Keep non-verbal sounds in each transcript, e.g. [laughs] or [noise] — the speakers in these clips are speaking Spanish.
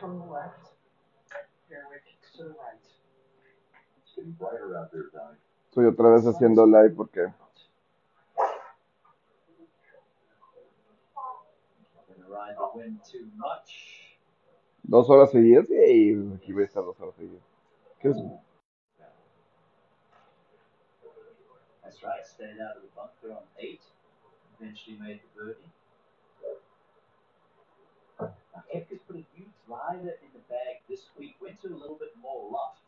from the left. Fairway kicks to the right. It's getting brighter out there, Donnie. Estoy otra vez haciendo live porque dos horas seguidas y aquí voy a estar dos horas seguidas. ¿Qué es? That's right. Stayed out of the bunker on eight. Eventually made the birdie. Now, Kepka's put a new driver in the bag this week. Went to a little bit more loft.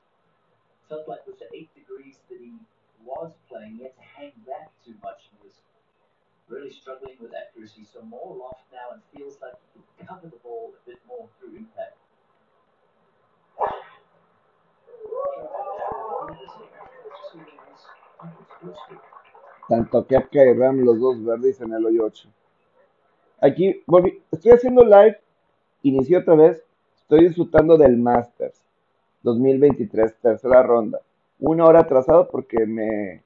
Felt like with the eight degrees that he was playing, he had to hang back too much and was really struggling with accuracy. So more loft now and feels like he can cover the ball a bit more through impact. Tanto Kepka y los dos verdes en el hoyo 8. Aquí estoy haciendo live, inicié otra vez, estoy disfrutando del Masters 2023, tercera ronda. Una hora atrasado porque me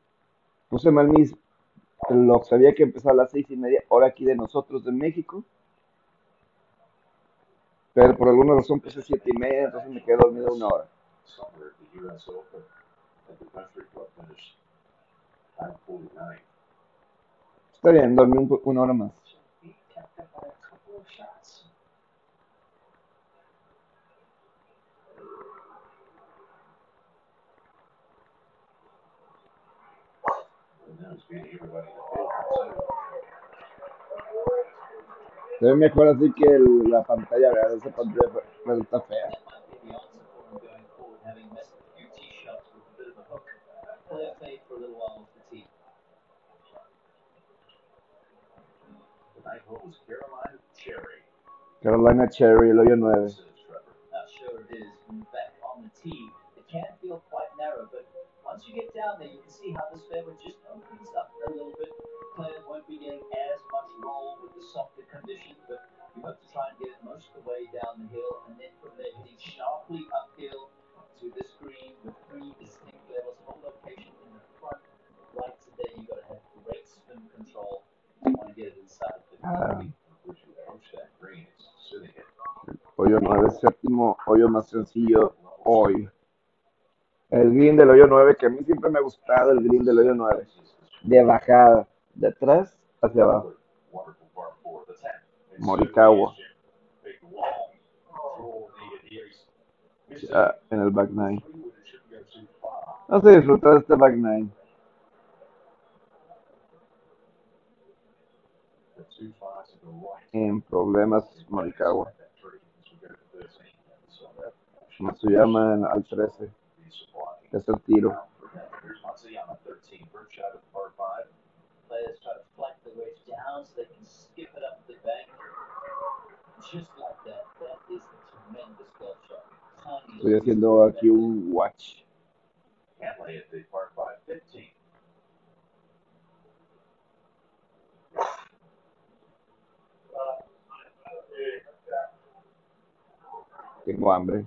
puse mal mis lo sabía que empezaba a las seis y media, hora aquí de nosotros de México. Pero por alguna razón puse siete y media, entonces me quedé dormido una hora. Somewhere at the U.S. Open at the Country Club finished 549. Está bien, dormí un una hora más. Beat Kepka by a couple of shots. And now he's beating everybody in the field. too. Se mejor así que el- la pantalla, ¿verdad? Esa pantalla re- resulta fea. Carolina Cherry, el hoyo 9. Once you get down there, you can see how this fairway just opens up a little bit. Players won't be getting as much roll with the softer conditions, but you hope to try and get it most of the way down the hill, and then from there hitting sharply uphill to this green with three distinct levels. of location in the front right today. you've got to have great spin control. You want to get it inside of 50 Ah. feet. Which you approach that green, Hoyo 9, séptimo hoyo más sencillo hoy. El green del hoyo 9, que a mí siempre me ha gustado el green del hoyo 9. De bajada, de atrás hacia abajo. Wonderful par four. The 10. Morikawa. Ya en el back 9. three when it shouldn't go too far. Vamos a disfrutar de este back 9. The two fives to the right. En problemas, Morikawa. That tree as we go to 13. So that Matsuyama al 13. Es el tiro. Here's Matsuyama, 13. First shot of the par five. Players try to flank the wedge down so they can skip it up the bank. Just like that. That is a tremendous golf shot. Tiny Estoy haciendo aquí un watch. Cantley at the par five, 15. Tengo hambre.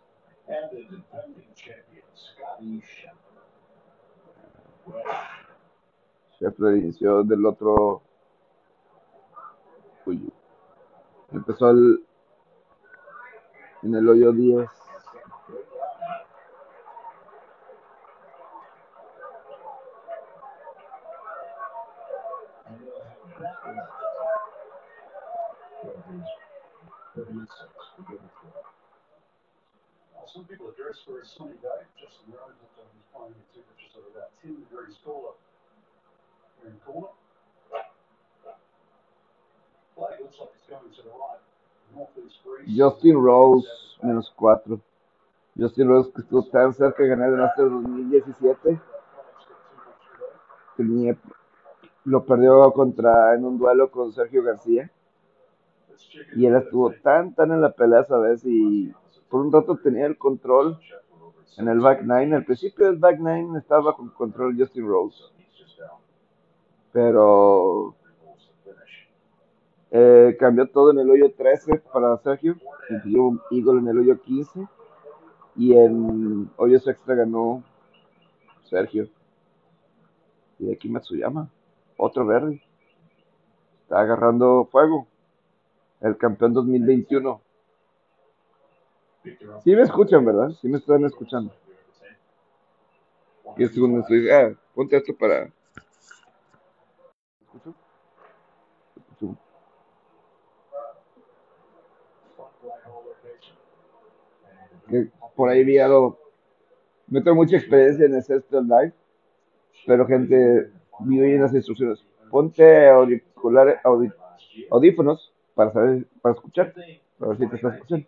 And the defending champion, Scotty Scheffler. Inició del otro. Uy. Empezó en el hoyo 10. Some people are dressed for a sunny day. Justin Rose looks like he's playing a temperature of about 10 degrees cooler in the looks like it's going to the right. Justin Rose, menos 4. Justin Rose que estuvo tan cerca de ganar el Masters 2017. Tenía, lo perdió contra en un duelo con Sergio García. Y él estuvo tan, tan en la pelea esa vez y por un rato tenía el control en el back nine. Al principio del back nine estaba bajo control Justin Rose. Pero eh, cambió todo en el hoyo 13 para Sergio. Incluyó un Eagle en el hoyo 15. Y en hoyos extra ganó Sergio. Y aquí Matsuyama. Otro verde. Está agarrando fuego. El campeón 2021. Sí me escuchan, ¿verdad? Sí me están escuchando. Y segundo estoy, ah, ponte esto para... Por ahí vi algo... No tengo mucha experiencia en esto live, pero gente, vi bien las instrucciones. Ponte auriculares, audífonos para saber, para escuchar, para ver si te estás escuchando.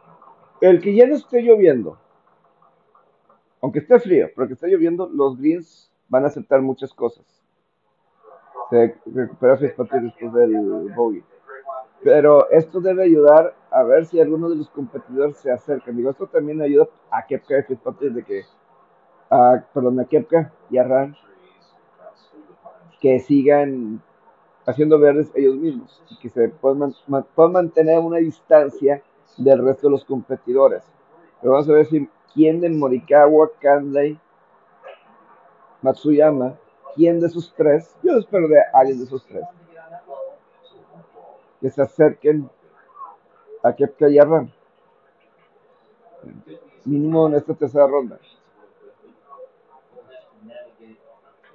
el que ya no esté lloviendo, aunque esté frío, pero que esté lloviendo, los greens van a aceptar muchas cosas. Se recupera Fitzpatrick después del bogey. Pero esto debe ayudar a ver si alguno de los competidores se acercan. Digo, esto también ayuda a Kepka y de que, a, perdón, a Kepka y a Ran que sigan haciendo verdes ellos mismos y que se puedan mantener una distancia del resto de los competidores. Pero vamos a ver si quién de Morikawa, Kanley, Matsuyama, quién de esos tres, yo espero de alguien de esos tres, que se acerquen a Kepka y. Mínimo en esta tercera ronda.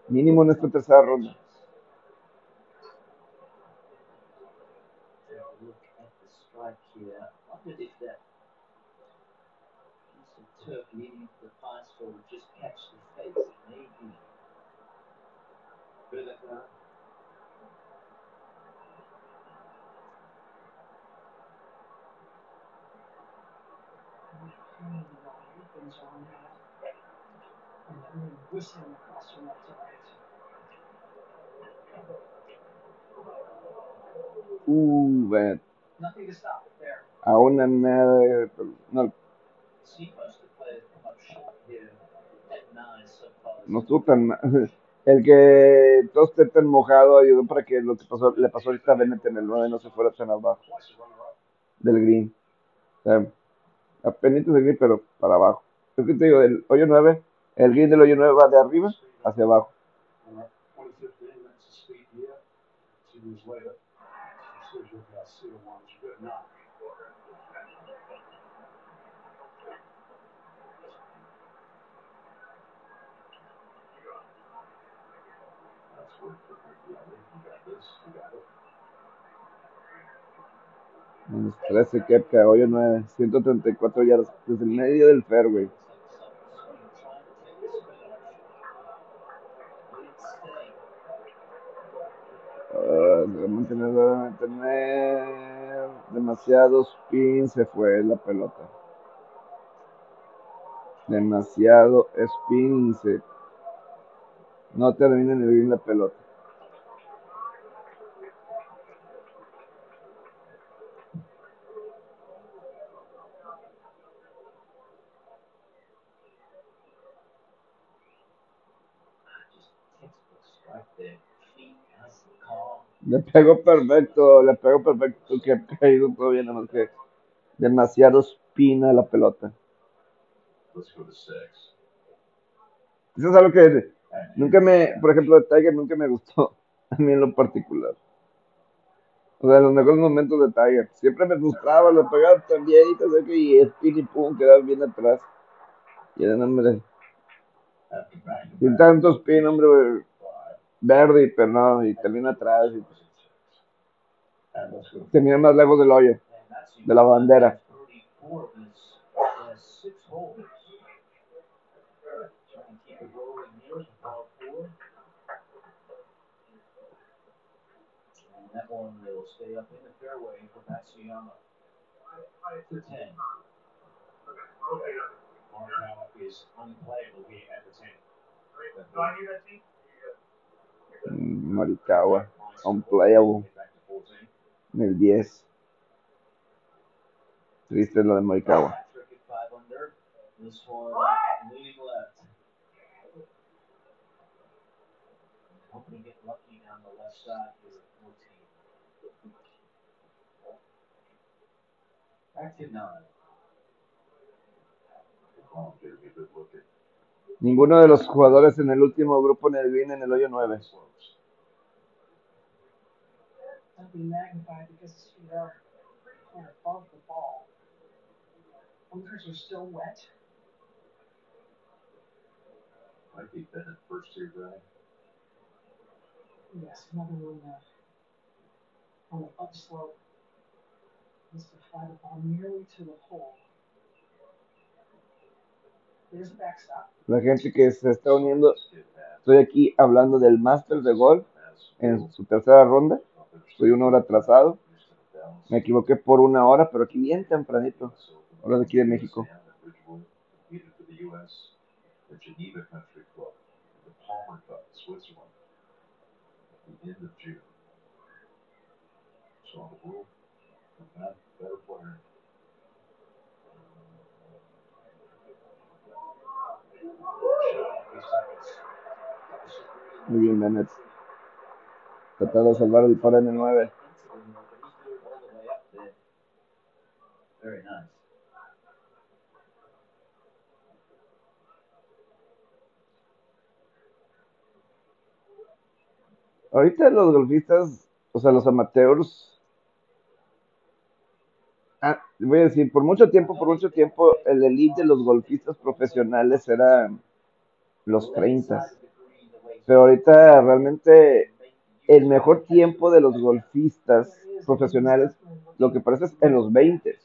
Mínimo en esta tercera ronda. Take a look at the strike here. I wondered if that piece of turf leading to the pine straw would just catch the face. Maybe. Feel that now? Things on that. And then whistling across the left and right. Uh, bueno, Nothing to stop it there. a una nada, de- no, this no estuvo tan. [laughs] El que todo esté tan mojado ayudó para que lo que pasó, le pasó ahorita a Bennett en el 9 no se fuera tan abajo del green. O sea, a pendientes del green, pero para abajo. Es que te digo, el hoyo 9, el green del hoyo 9 va de arriba hacia abajo. 2015, that's a sweet year. Two years later, Sergio Garcia won. It's good enough. That's work for Ricky. You got this. You got it. Menos 13 Kepka, hoyo 9, 134 yardas desde el medio del fairway. Ah, debe mantener, mantener demasiado spin, se fue la pelota. Demasiado spin, se no termina en el green la pelota. Just textbook strike there. Feet nice and calm. Le pegó perfecto, le pegó perfecto que ha caído todavía nada más que demasiado spin a la pelota. Eso es algo que nunca me, por ejemplo, de Tiger nunca me gustó, [laughs] a mí en lo particular. O sea, los mejores momentos de Tiger. Siempre me frustraba, lo pegaba tan bien y y spin y pum, quedaba bien atrás. Y era, hombre, sin tanto spin, hombre, verde, pero no, y termina atrás, y go. termina más lejos del hoyo. De la bandera. Here ball four. And that one will stay up in the fairway for Matsuyama. To 10. Morikawa is unplayable here at the 10. Mm, Morikawa, unplayable Back to 14. en el 10. Triste lo de Morikawa. Patrick at 5 under. This one leaning left. Ninguno de los jugadores en el último grupo en el green en el hoyo 9. slopes. That'd be magnified because his feet are are above the ball. Bunkers are still wet. Might be first here, Brad. Yes, another one uh, on the upslope. Must have fly the ball nearly to the hole. There's the backstop. La gente que se está uniendo, estoy aquí hablando del Masters de golf en su tercera ronda. Estoy una hora atrasado. Me equivoqué por una hora, pero aquí bien tempranito. Hora de aquí de México. Competed for the U.S., the Geneva Country Club, the Palmer Cup, Switzerland, at the end of June. So the world, not better player. Muy bien, Bennett. Tratando de salvar el par en el 9. Very nice. Ahorita los golfistas, o sea, los amateurs, ah, voy a decir, por mucho tiempo, por mucho tiempo, el elite de los golfistas profesionales era los 30. Pero ahorita realmente el mejor tiempo de los golfistas profesionales, lo que parece es en los 20,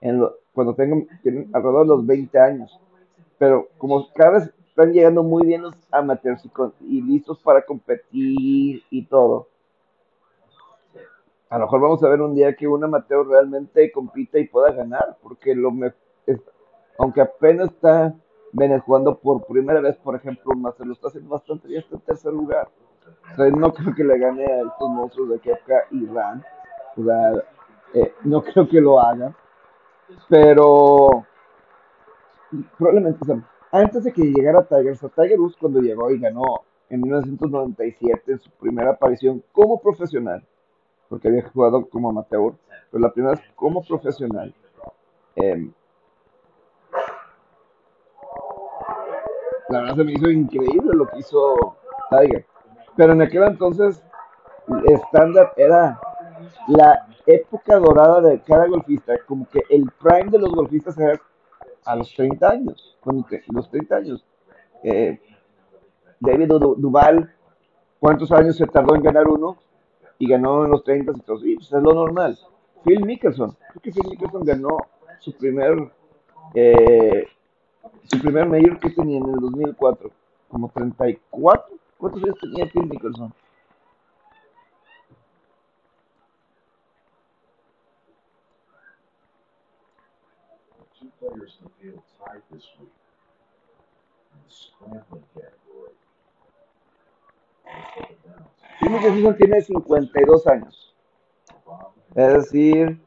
en lo- cuando tengan, tienen alrededor de los 20 años. Pero como cada vez están llegando muy bien los amateurs y, y listos para competir y todo, a lo mejor vamos a ver un día que un amateur realmente compita y pueda ganar, porque lo me- aunque apenas está jugando por primera vez, por ejemplo, un Master, lo está haciendo bastante bien, está en tercer lugar. No creo que le gane a estos monstruos de Kepka y Ran. O sea, eh, no creo que lo haga. Pero probablemente, o antes de que llegara Tiger, o Tiger Woods cuando llegó y ganó en 1997 en su primera aparición como profesional, porque había jugado como amateur, pero la primera vez como profesional. eh, la verdad se me hizo increíble lo que hizo Tiger. Pero en aquel entonces, estándar era la época dorada de cada golfista, como que el prime de los golfistas era a los 30 años, te- los 30 años. Eh, David Du- Duval, ¿cuántos años se tardó en ganar uno? Y ganó en los 30 y todo, sí, pues es lo normal. Phil Mickelson, creo que Phil Mickelson ganó su primer, eh, su primer mayor que tenía en el 2004, como 34. ¿Cuántos años tenía Phil Mickelson? Tied this week in the scrambling category. Phil Mickelson tiene 52 años. Es decir,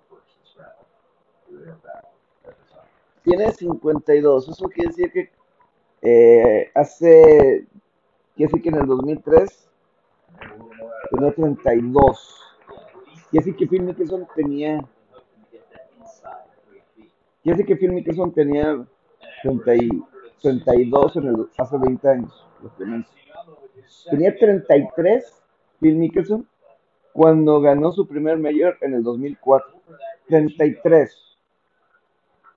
tiene 52. Eso quiere decir que eh, hace, quiere decir que en el 2003 tenía 32. Quiere decir que Phil Mickelson tenía, quiere decir que Phil Mickelson tenía 30 y- 32 en el, hace 20 años. Tenía 33 Phil Mickelson cuando ganó su primer mayor en el 2004. 33.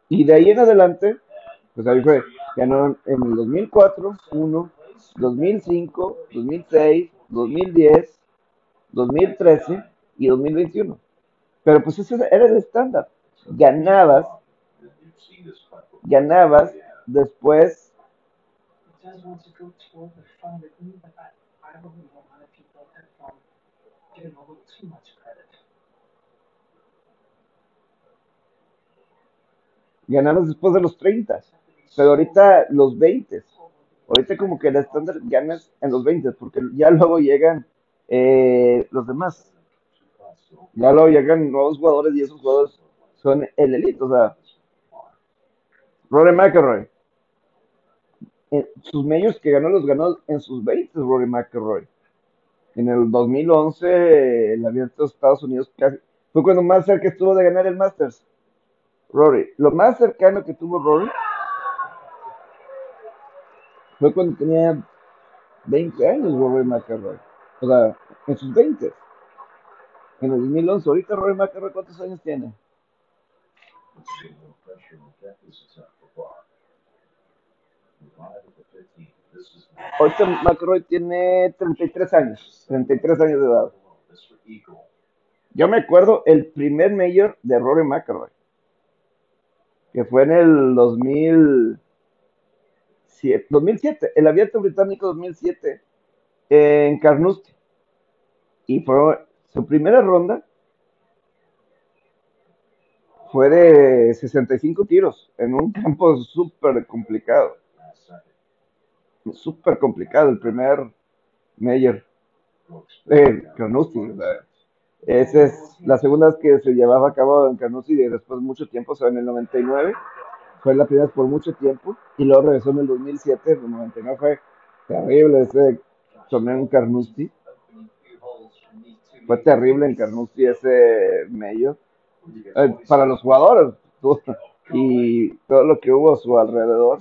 Y de ahí en adelante, pues ahí fue, ganó en el 2004, 1, 2005, 2006, 2010, 2013 y 2021. Pero pues ese era el estándar. Ganabas ganabas, después ganabas después de los 30, pero ahorita los 20. Ahorita como que el estándar ganas en los 20, porque ya luego llegan eh, los demás. Ya luego llegan nuevos jugadores y esos jugadores son el elite. O sea, Rory McIlroy. sus medios que ganó los ganó en sus 20, Rory McIlroy. En el 2011, eh, el abierto de Estados Unidos casi, fue cuando más cerca estuvo de ganar el Masters. Rory. Lo más cercano que tuvo Rory fue cuando tenía 20 años Rory McIlroy. O sea, en sus 20. En el 2011. Ahorita Rory McIlroy, ¿cuántos años tiene? No pressure on that. This is up for par. Five at the 15. This is Ahorita McIlroy tiene 33 años. 33 años de edad. Yo me acuerdo el primer mayor de Rory McIlroy. Que fue en el 2007. 2007 el abierto británico 2007. En Carnoustie. Y fue su primera ronda. Fue de 65 tiros. En un campo súper complicado. Súper complicado el primer. Brooks. Eh. Esa es la segunda vez que se llevaba a cabo en Carnoustie y después de mucho tiempo, o sea, en el 99, fue la primera vez por mucho tiempo y luego regresó en el 2007, en el 99 fue terrible ese torneo en Carnoustie, fue terrible en Carnoustie ese medio, eh, para los jugadores y todo lo que hubo a su alrededor,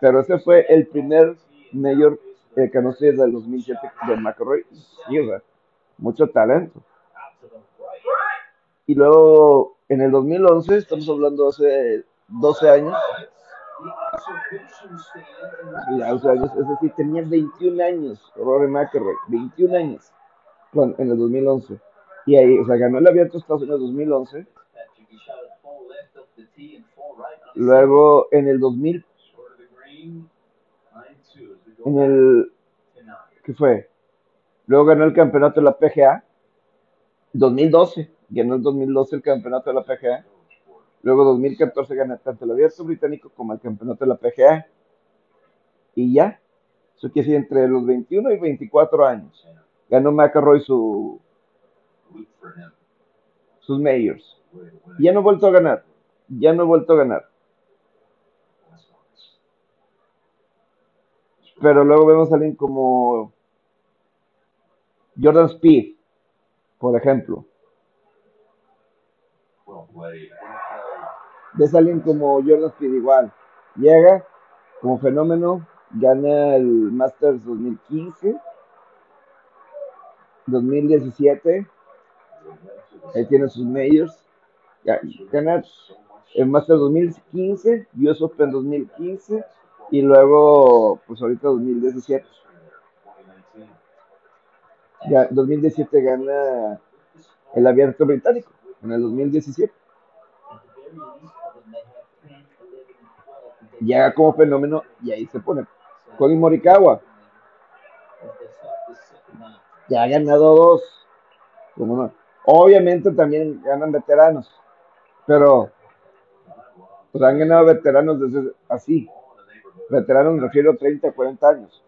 pero ese fue el primer mayor eh, Carnoustie del 2007 de McElroy, y, o sea, mucho talento. Y luego en el 2011, estamos hablando hace 12 años, The observation stand sí, ya 12 años, es decir, tenía 21 años, Rory McIlroy, 21 años cuando- en el 2011. Y ahí, o sea, ganó el abierto de Estados Unidos 2011. Patrick, he shot it four left up the tee and four right on the Luego en el 2000, short of the green. Nine two as we go en el. ¿qué fue? Luego ganó el campeonato de la PGA, 2012, ganó el 2012 el campeonato de la PGA. Luego 2014 gana tanto el abierto británico como el campeonato de la PGA. Y ya, eso quiere decir entre los 21 y 24 años. Ganó McElroy su. Sus majors. Ya no ha vuelto a ganar. Ya no ha vuelto a ganar. Pero luego vemos a alguien como Jordan Speed, por ejemplo. Ves a alguien como Jordan Speed igual. Llega como fenómeno, gana el Masters 2015, 2017, ahí tiene sus majors. Ga- Gana el Masters 2015, US Open 2015 y luego, pues ahorita 2017. Ya, 2017 gana el abierto británico, en el 2017. Llega como fenómeno y ahí se pone. Colin Morikawa, ya ha ganado dos. ¿Cómo no? Obviamente también ganan veteranos, pero pues han ganado veteranos desde así. Veteranos me refiero a 30, 40 años.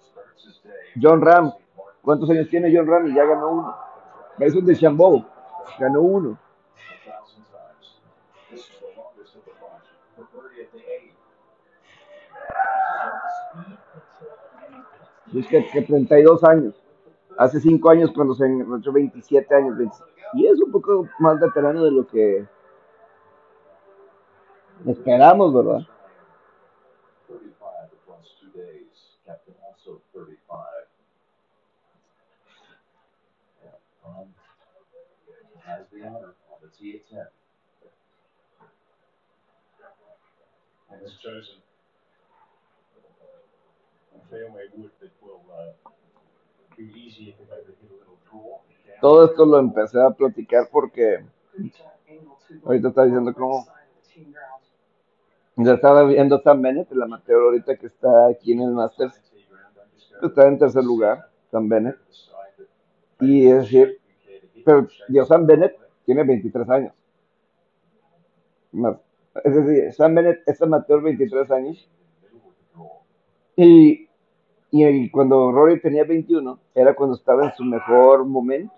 John Ram, ¿cuántos años tiene John Ram? Y ya ganó uno. Mason de Chambeau, ganó uno. Es que, que 32 años. Hace 5 años cuando se encontró 27 años. 20 y es un poco más veterano de lo que esperamos, ¿verdad? 35 across two days. Captain also 35. Yeah, um, has the honor on the tee at 10. and has chosen a fairway wood that will uh, be easy if they hit a little draw. Todo esto lo empecé a platicar porque Ahorita está diciendo cómo-. Ya estaba viendo Sam Bennett, el amateur ahorita que está aquí en el Masters. Está en tercer lugar, Sam Bennett. Y es decir, pero digo, Sam Bennett tiene 23 años. Es decir, Sam Bennett es amateur 23 años. Y, y cuando Rory tenía 21, era cuando estaba en su mejor momento.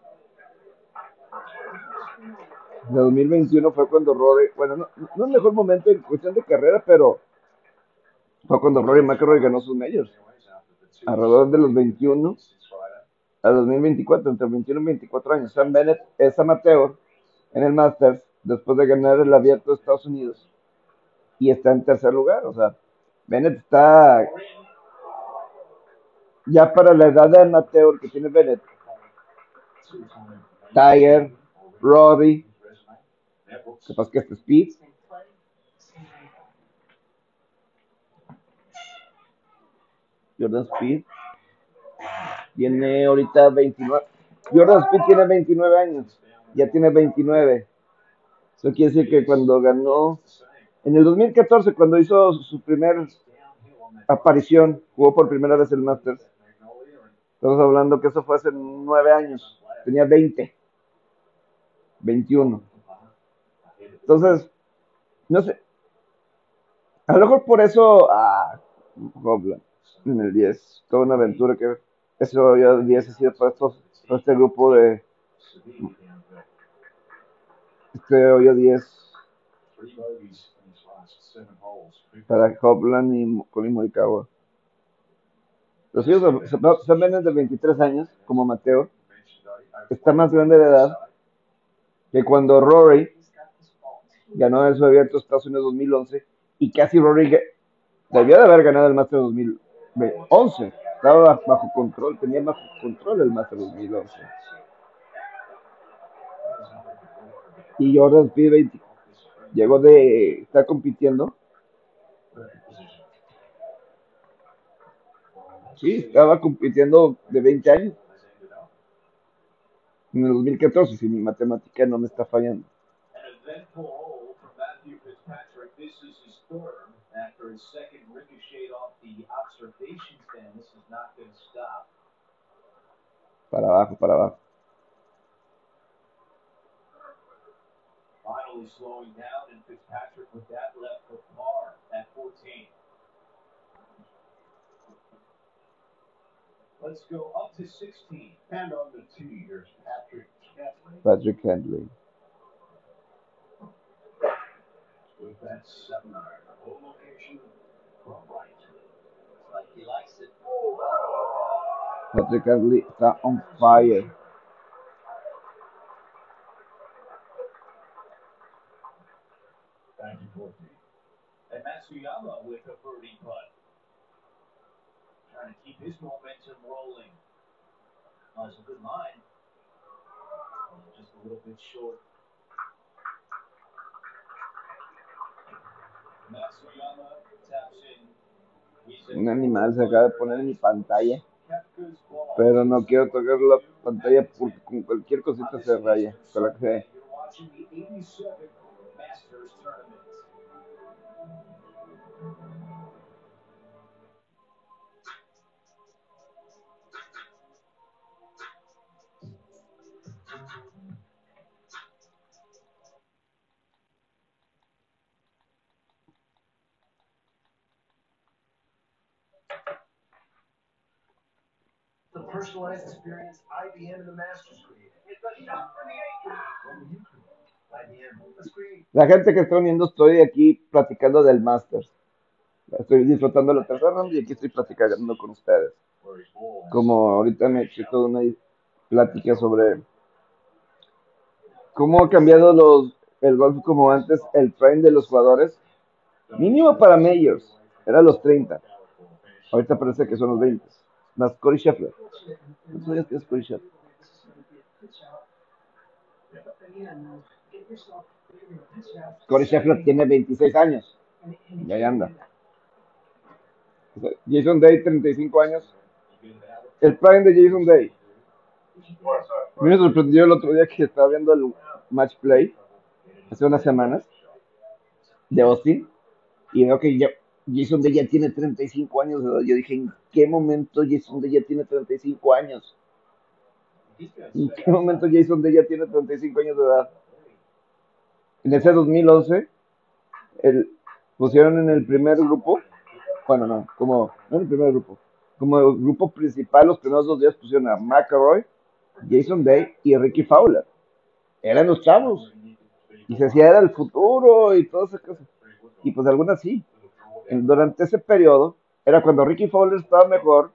De 2021 fue cuando Rory, bueno, no, no el mejor momento en cuestión de carrera, pero fue cuando Rory McIlroy ganó sus medios. Alrededor de los 21 a 2024, entre 21 y 24 años. Sam Bennett es amateur en el Masters después de ganar el abierto de Estados Unidos y está en tercer lugar. O sea, Bennett está ya para la edad de amateur que tiene Bennett. Tiger, Robbie, pasa que este Speed. Jordan Speed, tiene ahorita 29. Jordan Speed tiene 29 años, ya tiene 29. Eso quiere decir que cuando ganó, en el 2014, cuando hizo su primer aparición, jugó por primera vez el Masters. Estamos hablando que eso fue hace 9 años, tenía 20, 21. Entonces, no sé, a lo mejor por eso, ah, en el 10, toda una aventura que eso ya 10 ha sido para, estos, para este grupo de este hoyo 10 para Hopland y Colin Morikawa. Los hijos Sam Bennett de 23 años, como Mateo, está más grande de edad que cuando Rory ganó el abierto Estados Unidos 2011 y casi Rory debió de haber ganado el Master 2011. Estaba bajo control, tenía bajo control el Master 2011. Y Jordan Speed 20 llegó de está compitiendo. Sí, estaba compitiendo de 20 años. En el 2014, si mi matemática no me está fallando. After his second ricochet off the observation stand. This is not going to stop. Para abajo, para abajo. Finally slowing down, and Fitzpatrick with that left for par at 14. Let's go up to 16. And on the tee, here's Patrick Cantley Patrick Henley. with that seven iron. Home location from right. It's like he likes it. Patrick Henley está on fire. Thank you, 14. And Matsuyama with a birdie putt. Trying to keep his momentum rolling. It's a good line. Just a little bit short. Matsuyama taps in. He's Un animal se acaba de poner en mi pantalla. Pero no quiero tocar la pantalla porque con cualquier cosita se raya. Con la que sea. The 87th Masters Tournament. The personalized experience IBM and the Masters. La gente que está uniendo, estoy aquí platicando del Masters. Estoy disfrutando la tercera ronda y aquí estoy platicando con ustedes. Como ahorita me eché toda una plática sobre cómo ha cambiado los, el golf como antes, el prime de los jugadores. Mínimo para Majors, era los 30. Ahorita parece que son los 20. Más Corey Scheffler. ¿No sabías que es pitch out. Corey Scheffler tiene 26 años. Y ahí anda. Jason Day, 35 años. El prime de Jason Day. A mí me sorprendió el otro día que estaba viendo el match play hace unas semanas de Austin Y veo que Jason Day ya tiene 35 años de edad. Yo dije, ¿en qué momento Jason Day ya tiene 35 años? ¿En qué momento Jason Day ya tiene 35 años de edad? En ese 2011, el, pusieron en el primer grupo, bueno, no, como, no en el primer grupo, como el grupo principal, los primeros dos días pusieron a McElroy, Jason Day y Ricky Fowler. Eran los chavos. Y se decía era el futuro y todas esas cosas. Y pues algunas sí. En- durante ese periodo, era cuando Ricky Fowler estaba mejor,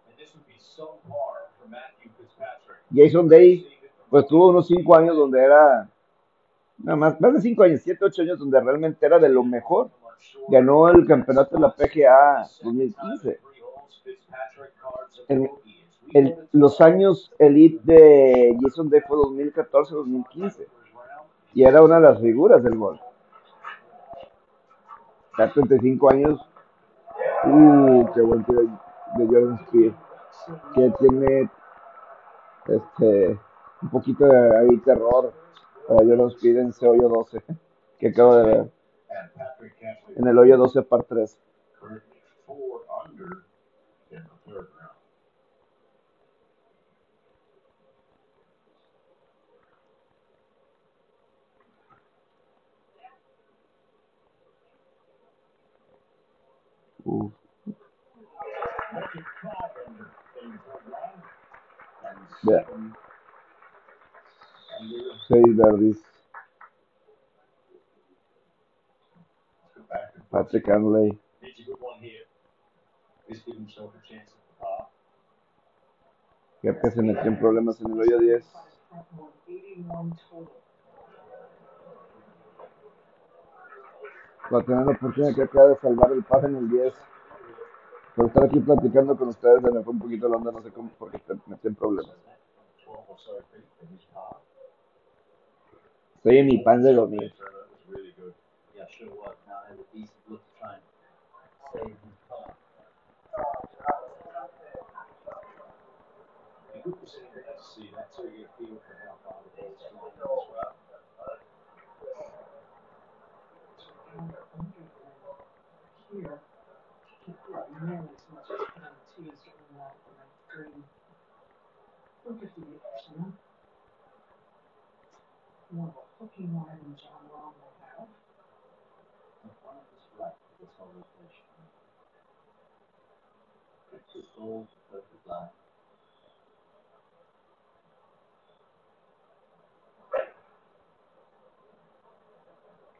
Jason Day, pues tuvo unos 5 años donde era, nada más, más de 5 años, 7, 8 años donde realmente era de lo mejor. Ganó el campeonato de la PGA 2015. El- los años elite de Jason Day fue 2014-2015 y era una de las figuras del golf. Ya 35 años, uh, qué buen tiro de Jordan Speed, que tiene este un poquito de ahí terror para Jordan Speed en ese hoyo 12 que acabo de ver, en el hoyo 12 par 3. birdied four under in the third round. Uh, Patrick five under in the third round. And Yeah. seven under. seis verdis. Let's go back to Patrick Hanley. Needs a good one here. Just give himself a chance at the par. que que se metió en problemas en el hoyo 10. Para tener la oportunidad que acaba de salvar el par en el 10. Por estar aquí platicando con ustedes, se me fue un poquito la onda, no sé cómo, problemas. 12 or so feet in his par. Estoy en mi pan you. Here.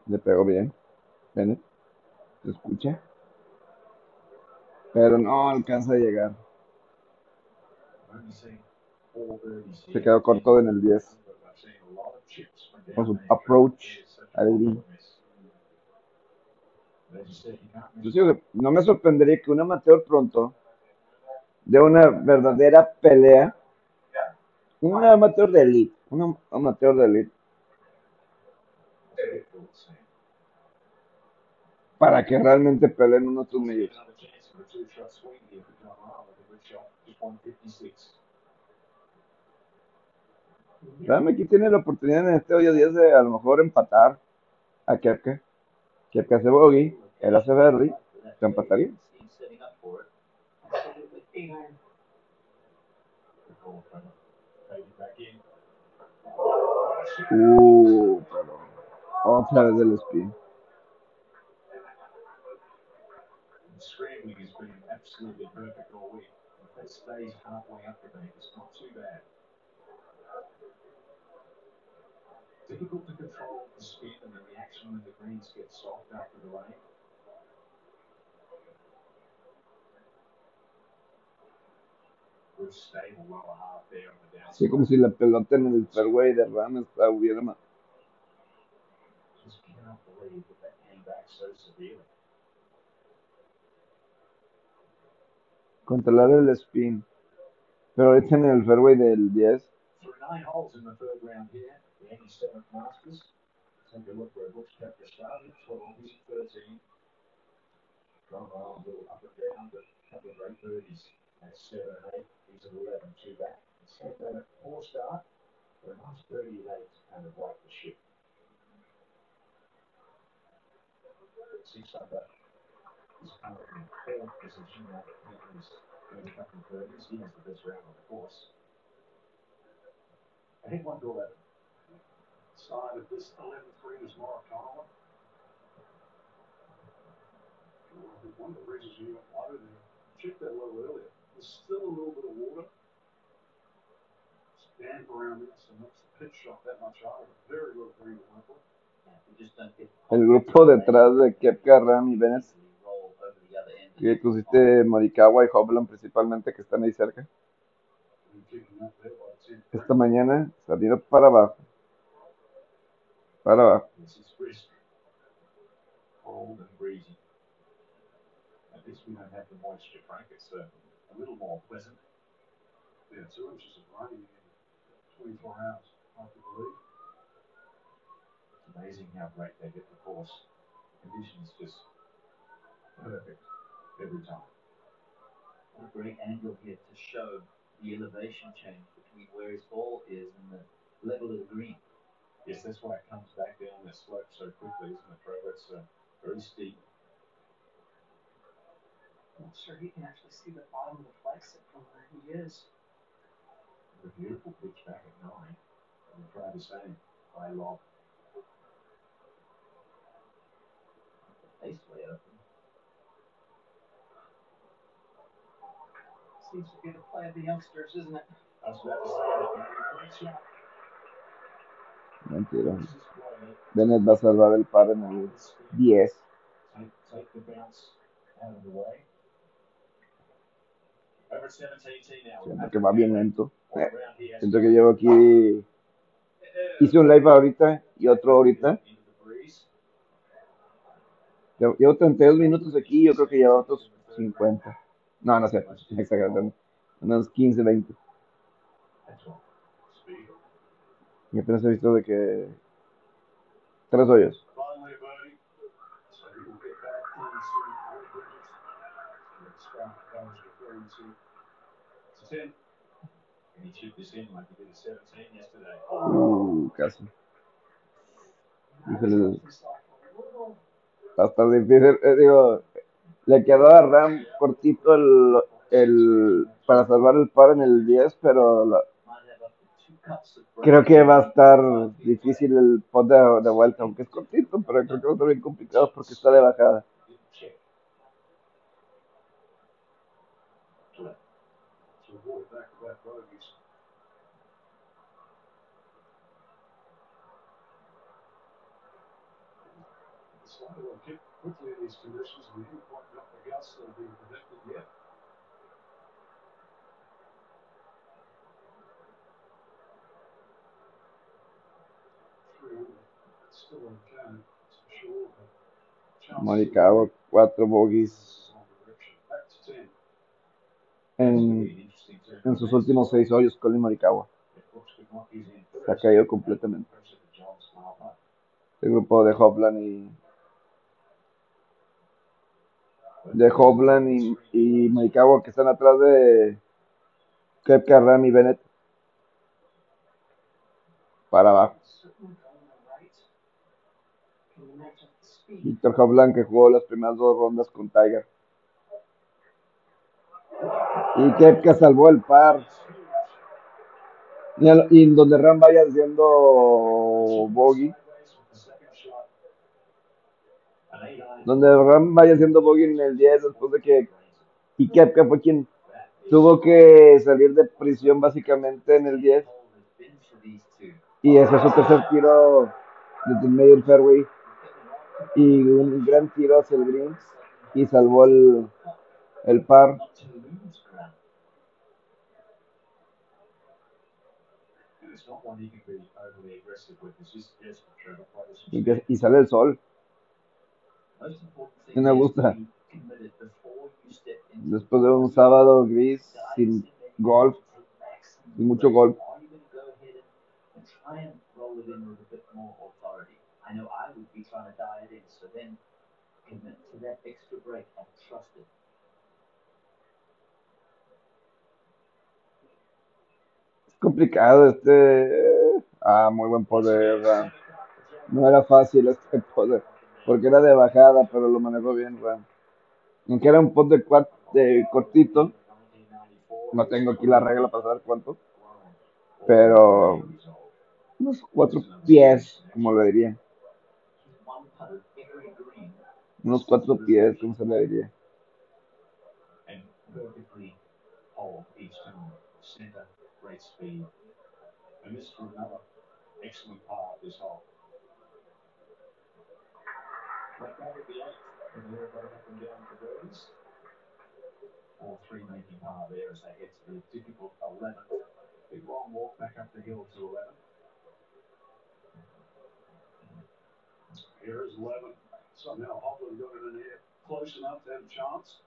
Le pegó bien. ¿Se escucha? Pero no alcanza a llegar. Se quedó corto en el 10. But I've seen a lot of chips from down Con su approach al green. no me sorprendería que un amateur pronto de una verdadera pelea, un amateur de elite, un amateur de elite. Para que realmente peleen unos tus medios. Another chance for a two-shot swing here for John Rahm with a good shot, just 156. Dame, aquí tiene la oportunidad en este hoyo 10 de a lo mejor empatar a Kepke. Kepke hace bogey, él hace birdie, se empataría. Uh, pero otra vez del spin. Scrambling has been absolutely perfect all week. If that stays halfway up the bank, it's not too bad. Difficult to control the spin and the reaction when the greens get soft after the rain. Good stable lower half there on the Así downside. como si la pelota en el fairway de Ram está- hubiera Just cannot believe that that came back so severely. Controlar el spin. Pero ahorita en el fairway del 10, Through nine holes in the third round here, the 87th Masters. Take a look where Butch Kepka started. 12, he's 13. John Rahm a little up and down, but a couple of great birdies at 7 and 8. He's at 11, two back. Set that at four start. But a nice birdie at 8 kind of right the ship. Six position. That I hit one to 11. Side of this 11 3 is Mark Connolly. One of the reasons you got low there, checked that a little earlier. There's still a little bit of water. It's damp around this, and makes the pitch shot that much harder. Very little green to work with. Yeah, we just don't get El grupo detrás de Kepka, Ram y Bennett, que consiste Morikawa y Hovland principalmente, que están ahí cerca. And kicking up there by 10. Esta mañana salieron para abajo. Para abajo. This is brisk, cold and breezy. At least we don't have the moisture, Frank. It's a little more pleasant. Yeah, two inches of rain in 24 hours, I can believe. It's amazing how great they get the course. Conditions just perfect every time. What a great angle here to show the elevation change between where his ball is and the level of the green. Yes, that's why it comes back down the slope so quickly, isn't it, Trevor? It's uh, very steep. I'm not sure he can actually see the bottom of the flagstick from where he is. A beautiful pitch back at nine. And try the same. High lob. Face way open. Seems to be the play of the youngsters, isn't it? I was about to say that. Great shot. Mentira. Bennett va a salvar el par en el 10. Take, take the bounce out of the way. Over at 17 now. Siento que va bien lento. Eh. Siento que llevo aquí. Hice un live ahorita y otro ahorita. Llevo 32 minutos aquí y yo creo que llevo otros 50. No, no sé, [laughs] exagerando. Unos 15, 20. That's all. Speed. Y apenas he visto de que. Tres hoyos. Finally a birdie. So he will get back into All Bridges. And start goes referring to It's a 10. And he chipped this in like he did a 17 yesterday. Uh, casi. Híjole, Himself a little va a estar difícil. Eh, digo, le quedó a Ram cortito el, el, para salvar el par en el 10, pero la- creo que va a estar difícil el pot de vuelta, aunque es cortito, pero creo que va a estar bien complicado porque está de bajada. Predicted yet. Cuatro bogies en, en sus últimos seis hoyos, Colin in Se ha caído completamente. El grupo de Hovland y de Hovland y, y que están atrás de Kepka, Ram y Bennett para abajo. Víctor Hovland que jugó las primeras dos rondas con Tiger. Y Kepka salvó el par. Y donde Ram vaya haciendo bogey, Sideways with the second shot. An eight iron. Donde Ram vaya haciendo bogey en el 10 después de que y Kepka fue quien tuvo que salir de prisión básicamente en el 10 Hole has been for these two. y ese es su tercer tiro desde el medio del fairway y un gran tiro hacia el green y salvó el, el par y, y sale el sol. Me gusta. Después de un sábado gris sin golf, sin mucho golf. Es complicado este. Ah, muy buen poder. Ram. No era fácil este poder. Porque era de bajada, pero lo manejó bien Ram. Aunque era un pot de, de cortito, no tengo aquí la regla para saber cuánto, pero unos cuatro pies, como le diría. Unos cuatro pies, como se le diría. Center, great speed. And this for another excellent par this hole. All three making par there as they head to the difficult 11th. Big long walk back up the hill to 11. Here is 11. Somehow Hovland got it in here close enough to have a chance.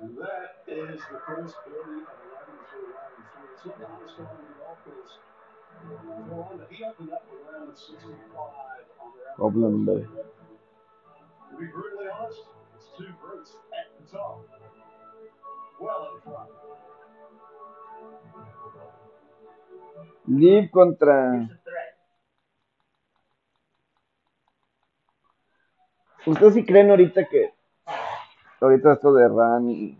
And that is the first birdie of 11 for round three. It's not the hardest hole in the golf course. No wonder. He opened up with around 65 on the round. Hovland Bay. To be brutally honest, it's two brutes at the top. Well in front. Liv contra. ¿Ustedes sí creen ahorita que ahorita esto de Ran y,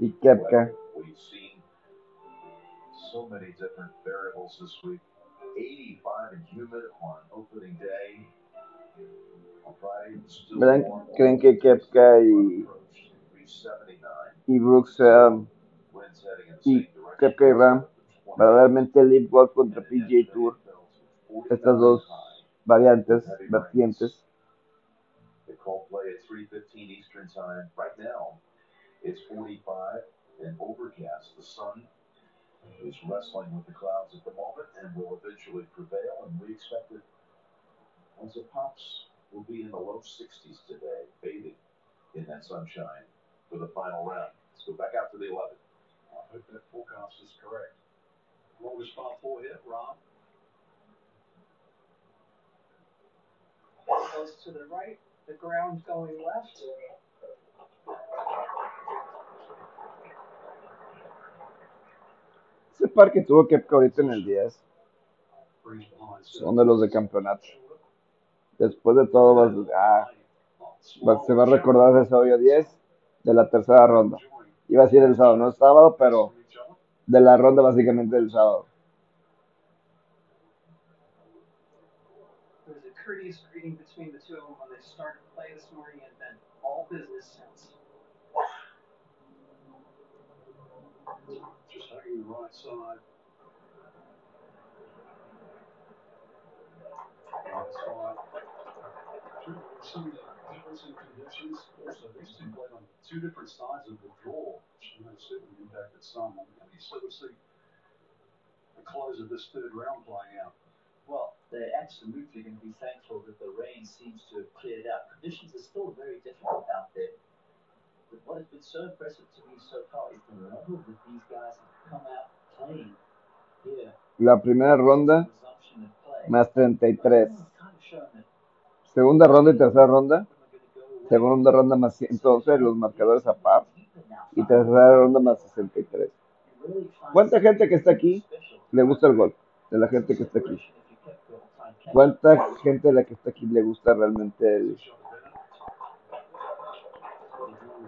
y Kepka so many different variables this week. 85 and humid on opening day. On Friday, still ¿verdad? creen que Kepka y, y Brooks um, sean Winds heading in the y. Kepka y Ram verdaderamente Liv Golf contra PGA Tour estas dos variantes vertientes They call play at 3:15 Eastern Time. Right now, it's 45 and overcast. The sun is wrestling with the clouds at the moment and will eventually prevail. And we expect it once it pops, we'll be in the low 60s today, bathing in that sunshine for the final round. Let's go back out to the 11. I hope that forecast is correct. Longest par four here, Ram. Goes to the right, the ground going left. Ese par que tuvo Kepka ahorita en el 10 Breeze behind son de los de campeonato. Después de todo vas ah, va- se va a recordar ese hoyo 10 de la tercera ronda. Iba a decir el sábado, no el sábado pero de la ronda básicamente del sábado. There was a courteous greeting between the two of them when they started play this morning and then all business since. The right side. That's fine. We've seen the in conditions. Also, these two played on two different sides of the draw, which you certainly impacted some. And you sort of see the close of this third round playing out. Well, they're absolutely going to be thankful that the rain seems to have cleared out. Conditions are still very difficult out there. But what has been so impressive to me so far is the level that these guys have come out playing here. la primera ronda más 33 It's kind of shown that segunda ronda y tercera ronda. Segunda ronda más 111 los marcadores a par. Y tercera ronda más 63 You really find ¿Cuánta gente que está aquí le gusta el golf? De la gente que está aquí. ¿Cuánta gente de la que está aquí le gusta realmente el, Shot of Bennett. Well, the draw was there, too.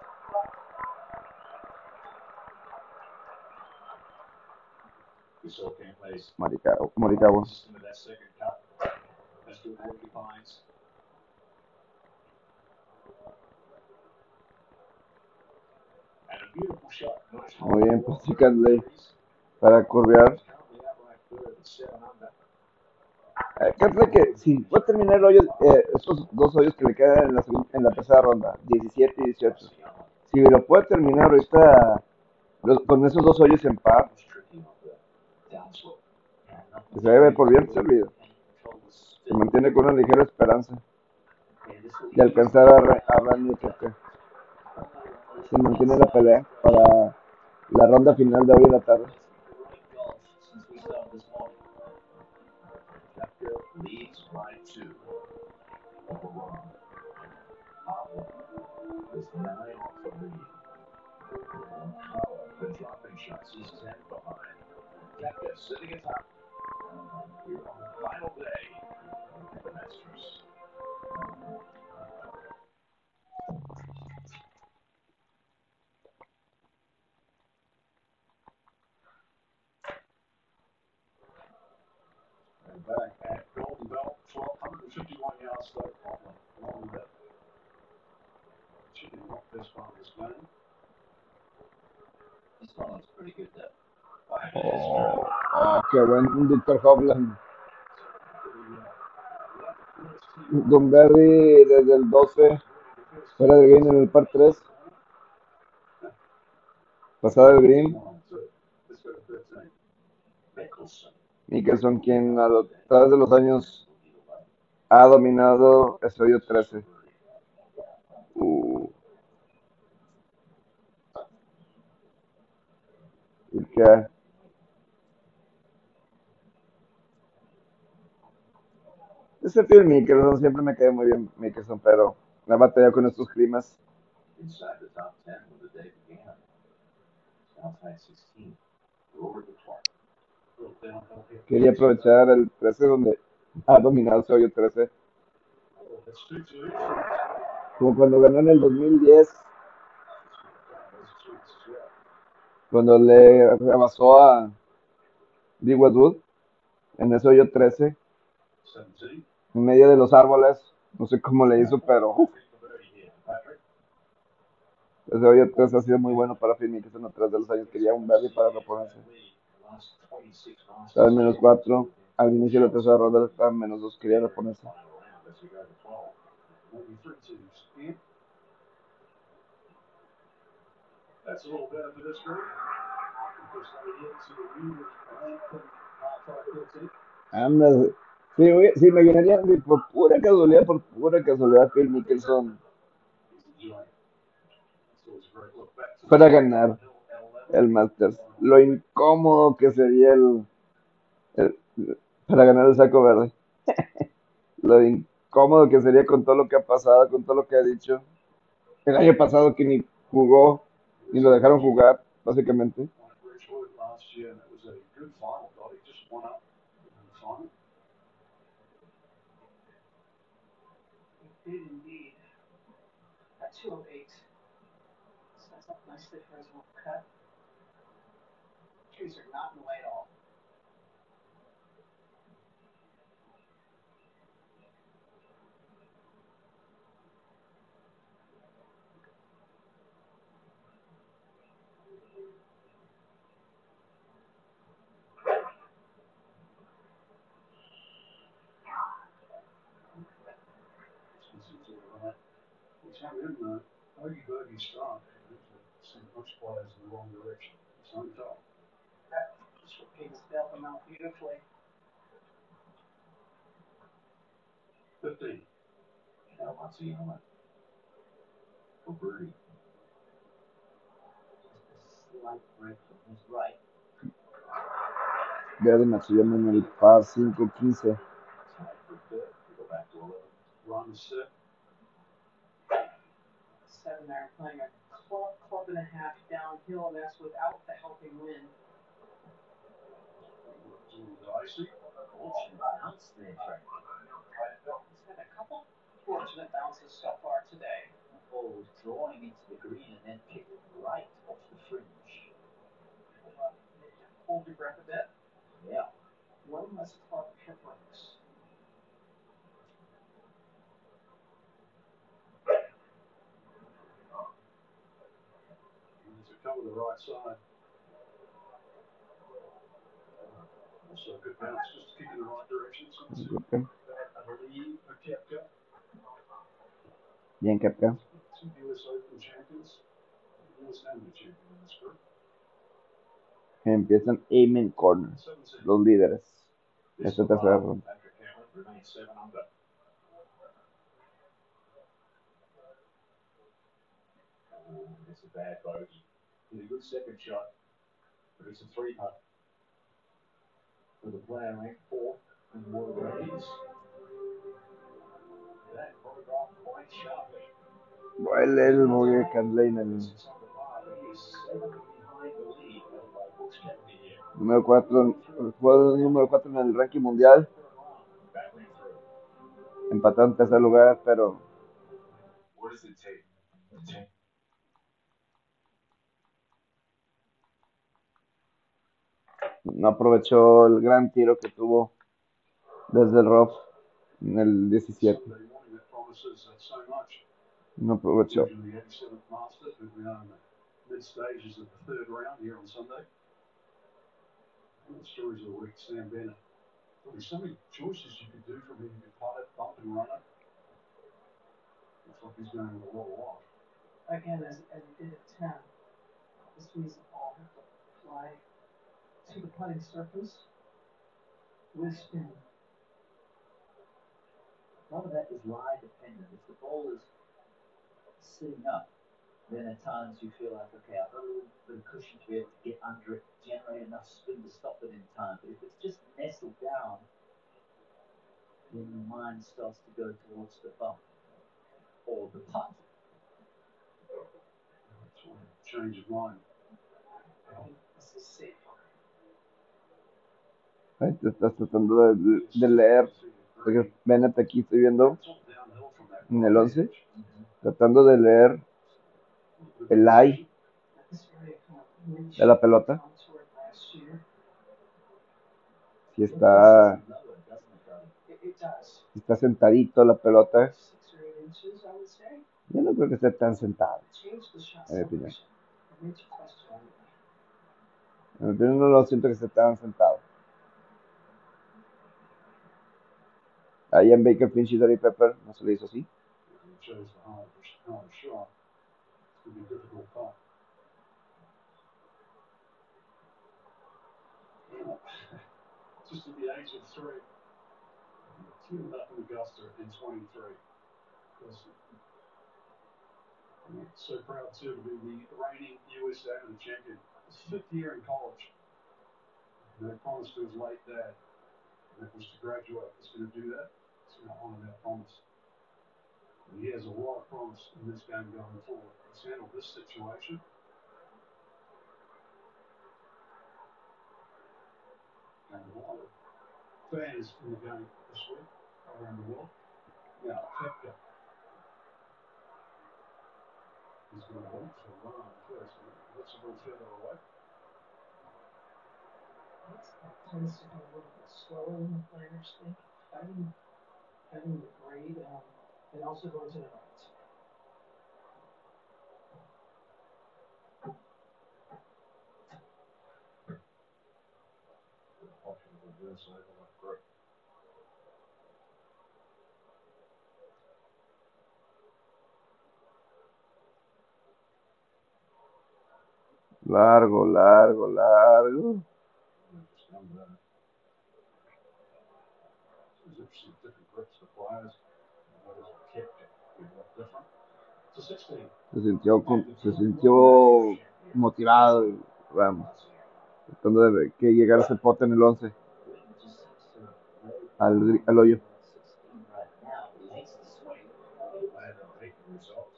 Muy bien, well pues para under. Eh, ¿Qué fue que si puede terminar el hoyo, eh, estos dos hoyos que le quedan en la, en la ronda, 17 y 18? Si lo puede terminar ahorita los- con esos dos hoyos en par, It's tricky on the downslope. Yeah, nothing que se debe por bien servido. was Se mantiene con una ligera esperanza de alcanzar a, Ra- a Randy se mantiene la pelea para la ronda final de hoy en la tarde. Final day of the Masters. And back at Golden Belt, 1,251 yards left on the long bit. Chicken rock this one one looks pretty good though. Oh, oh, qué buen Víctor Hovland. Don Berry desde el 12, fuera del green en el par 3. Pasada del green, Let's go to 13. Mickelson. Mickelson, quien a lo través de los años ha dominado hoyo 13. Uh. Y que ese Phil Mickelson siempre me cae muy bien Mickelson, pero la batalla con estos climas. Inside the top 10 when the day began. Now tied 16. Over the Clark. Little downhill here. Quería aprovechar el 13 donde ha dominado ese hoyo 13. Oh, that's two to each. Como cuando ganó en el 2010, Those tweets as well. cuando le rebasó a Lee Westwood en ese hoyo 13, 17. En medio de los árboles. No sé cómo le hizo, pero ese hoyo 13 ha sido muy bueno para Phil Mickelson a través de los años. Quería un verde para reponerse. Last 26 rounds. Estaba en menos 4. Al inicio de la tercera ronda estaba en menos 2. Quería reponerse. Final round as we go to 12. Maybe three twos. Ian. That's a little better for this group. Because they hit to the view of Anthem half 13. Anda, sí, oye, sí, me llenaría sí, por pura casualidad, por pura casualidad, Phil Mickelson para ganar el Masters. Lo incómodo que sería el, el- para ganar el saco verde. [laughs] Lo incómodo que sería con todo lo que ha pasado, con todo lo que ha dicho. El año pasado que ni jugó, ni lo dejaron jugar, básicamente. Did indeed. At 208. Sets up nicely for his little cut. Trees are not in the way at all. Bogey bogey start. Sent most players in the wrong direction. It's on top. Just what Gates bailed them out beautifully. 15. Now once again, I'm for birdie. Just a slight break from his right. Verde Matsuyama en el par 5-15. Tied for fifth. We go back to 11. Run set. Seven there, playing a club, club and a half downhill, and that's without the helping wind. It's a little dicey. Fortune bounce there, Frank. He's had a couple fortunate bounces so far today. Ball was drawing into the green and then kicked right off the fringe. Hold your breath a bit. Yeah. One less club hit breaks. Cover the right side. Also a good bounce, just to keep in the right direction. So it's. I believe for Kepka. Bien, Kepka. Two US Open champions. US Amateur champion in this group. Empiezan Amen Corner, 17. los líderes. Esta tercera ronda. It's a bad bogey. Did a good second shot, but it's a three putt. For the player ranked fourth in the world rankings. That off quite sharply. Huele el Morgan Lane, el It's número 4, el jugador número 4 en el ranking mundial, empatado en tercer lugar, pero What does it take? to take no aprovechó el gran tiro que tuvo desde el rough en el 17. Sunday morning that promises uh, so much. No aprovechó. Usually the 87th Masters, but we are in the mid stages of the third round here on Sunday. And the stories of the week, Sam Bennett. There'll be so many choices you could do from him. You could putt it, bump and run it. Looks like he's going with a lot of life. Again, as, did at 10, this ball has to the putting surface with spin. A lot of that is lie dependent. If the ball is sitting up, then at times you feel like, okay, I've got a little bit of cushion to be able to get under it, generate enough spin to stop it in time. But if it's just nestled down, then your mind starts to go towards the bump or the putt. Change of mind. This is safe. Ahí te estás tratando de, de- leer. Porque Bennett aquí estoy viendo en el 11, Mm-hmm. tratando de leer el reached de la pelota. Si está, si está sentadito la pelota, yo no creo que esté tan sentado. En mi opinión no lo siento que esté tan sentado. En Baker Finch Dory Pepper no se le hizo así. Just at the age of three, in Augusta in 23. So proud too to be the reigning US Open champion. His fifth year in college. And they promised to his late dad that was to graduate. He's going to do that. Honour that promise. And he has a lot of promise in this game going forward. He's handled this situation. And a lot of fans in the game this week around the world. Now, Kepka. He's going to hold for a run first. That's a little further away. That tends to be a little bit slower than the players think. Having, having the grade, um, and also going to the right. option of reverse overlap grip. Largo, largo, largo. Just under that. There's interesting different grips for players. What is kept it be a lot different. It's a 16. Se sintió, se sintió motivado y Ramos, tratando de que llegara ese pote en el 11 Whitman just seems to play al, al hoyo. 16 right now. He hates the swing. I don't hate the result.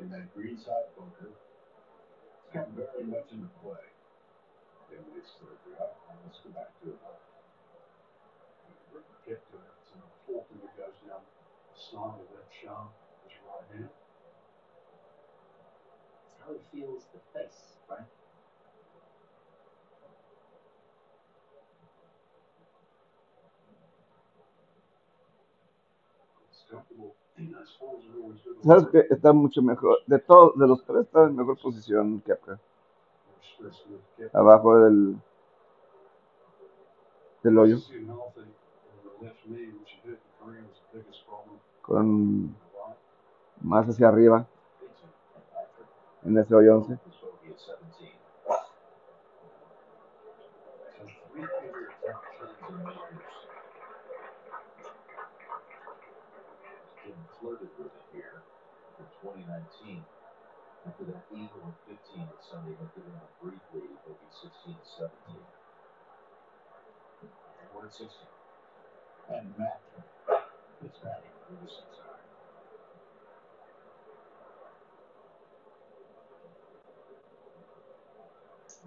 In that green side bunker, it's come very much into play. In this third round, and let's go back to it. It. Feels the. ¿Sabes? Está mucho mejor. De todos, de los tres, está en mejor posición que. Abajo del, del hoyo. Con más hacia arriba en ese hoyo 11. This bogey at 17. So three clear attack turns and meters. Getting flirted with it here. in 2019. After that eagle of 15 at Sunday, had given them a brief lead, maybe 16 to 17. And we're at 16. And Matt Fitzpatrick for the six.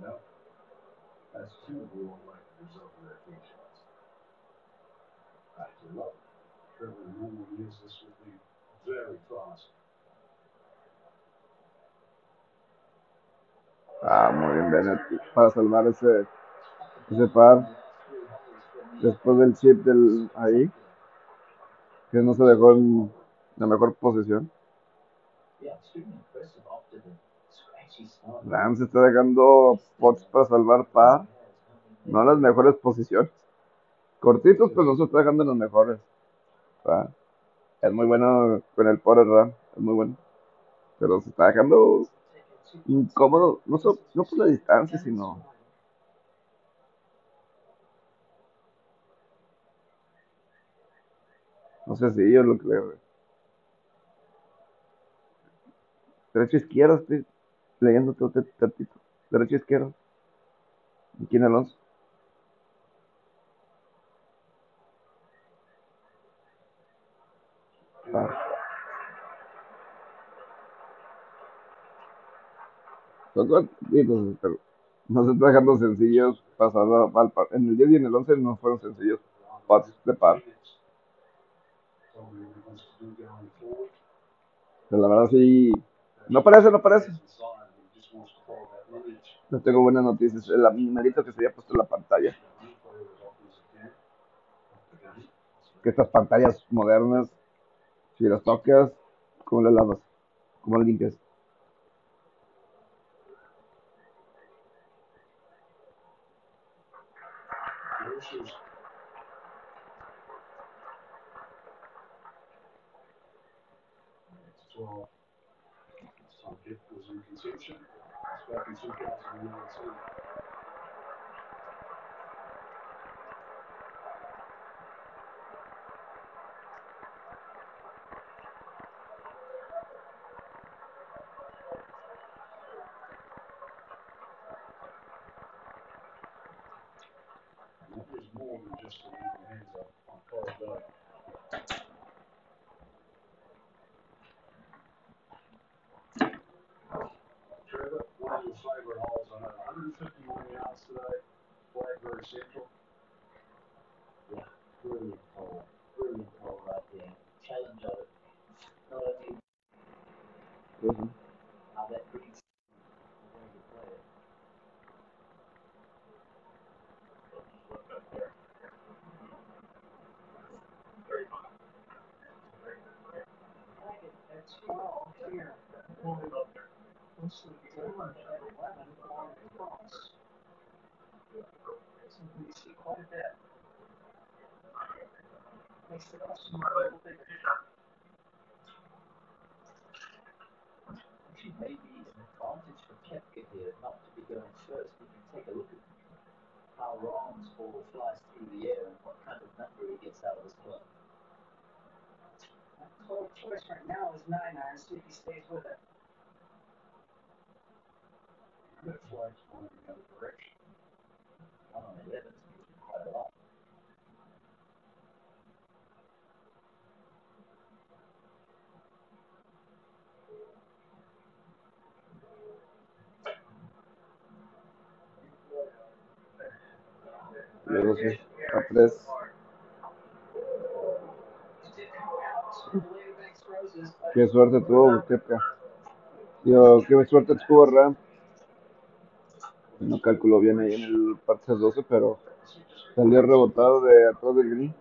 No. That's two blue and white result of their team shots. Back to low. Trevor normally is this will be very fast. Ah, muy bien, Bennett, para salvar ese, ese par. Después del chip del ahí, que no se dejó en la mejor posición. Rams está dejando pots para salvar par, no en las mejores posiciones. Cortitos, pero no se está dejando en las mejores. Ah, Es muy bueno con el power Ram, es muy bueno. Pero se está dejando incómodo, no, so- no por la distancia, sino sé si yo lo que veo. Derecha izquierda, estoy leyendo todo tantito. Derecha izquierda. ¿Y quién Alonso? Ah. Cortitos, pero no se está dejando sencillos par. En el 10 y en el 11 no fueron sencillos. Pats de par. Told me what he wants to do going forward. Pero la verdad sí. No parece, no parece. No tengo buenas noticias. El numerito que se había puesto en la pantalla. Que estas pantallas modernas, si las tocas, ¿cómo las lavas? ¿Cómo las limpias? Actually, maybe an advantage for Kepka here not to be going first. We can take a look at how Rahm's ball flies through the air and what kind of number he gets out of his club. My call choice right now is nine iron, see if he stays with it. Flag's going in the other direction. Sí, a tres. Qué suerte tuvo Kepka. Digo, qué suerte tuvo Ram. No calculó bien ahí en el parte 12, pero salió rebotado de atrás del green.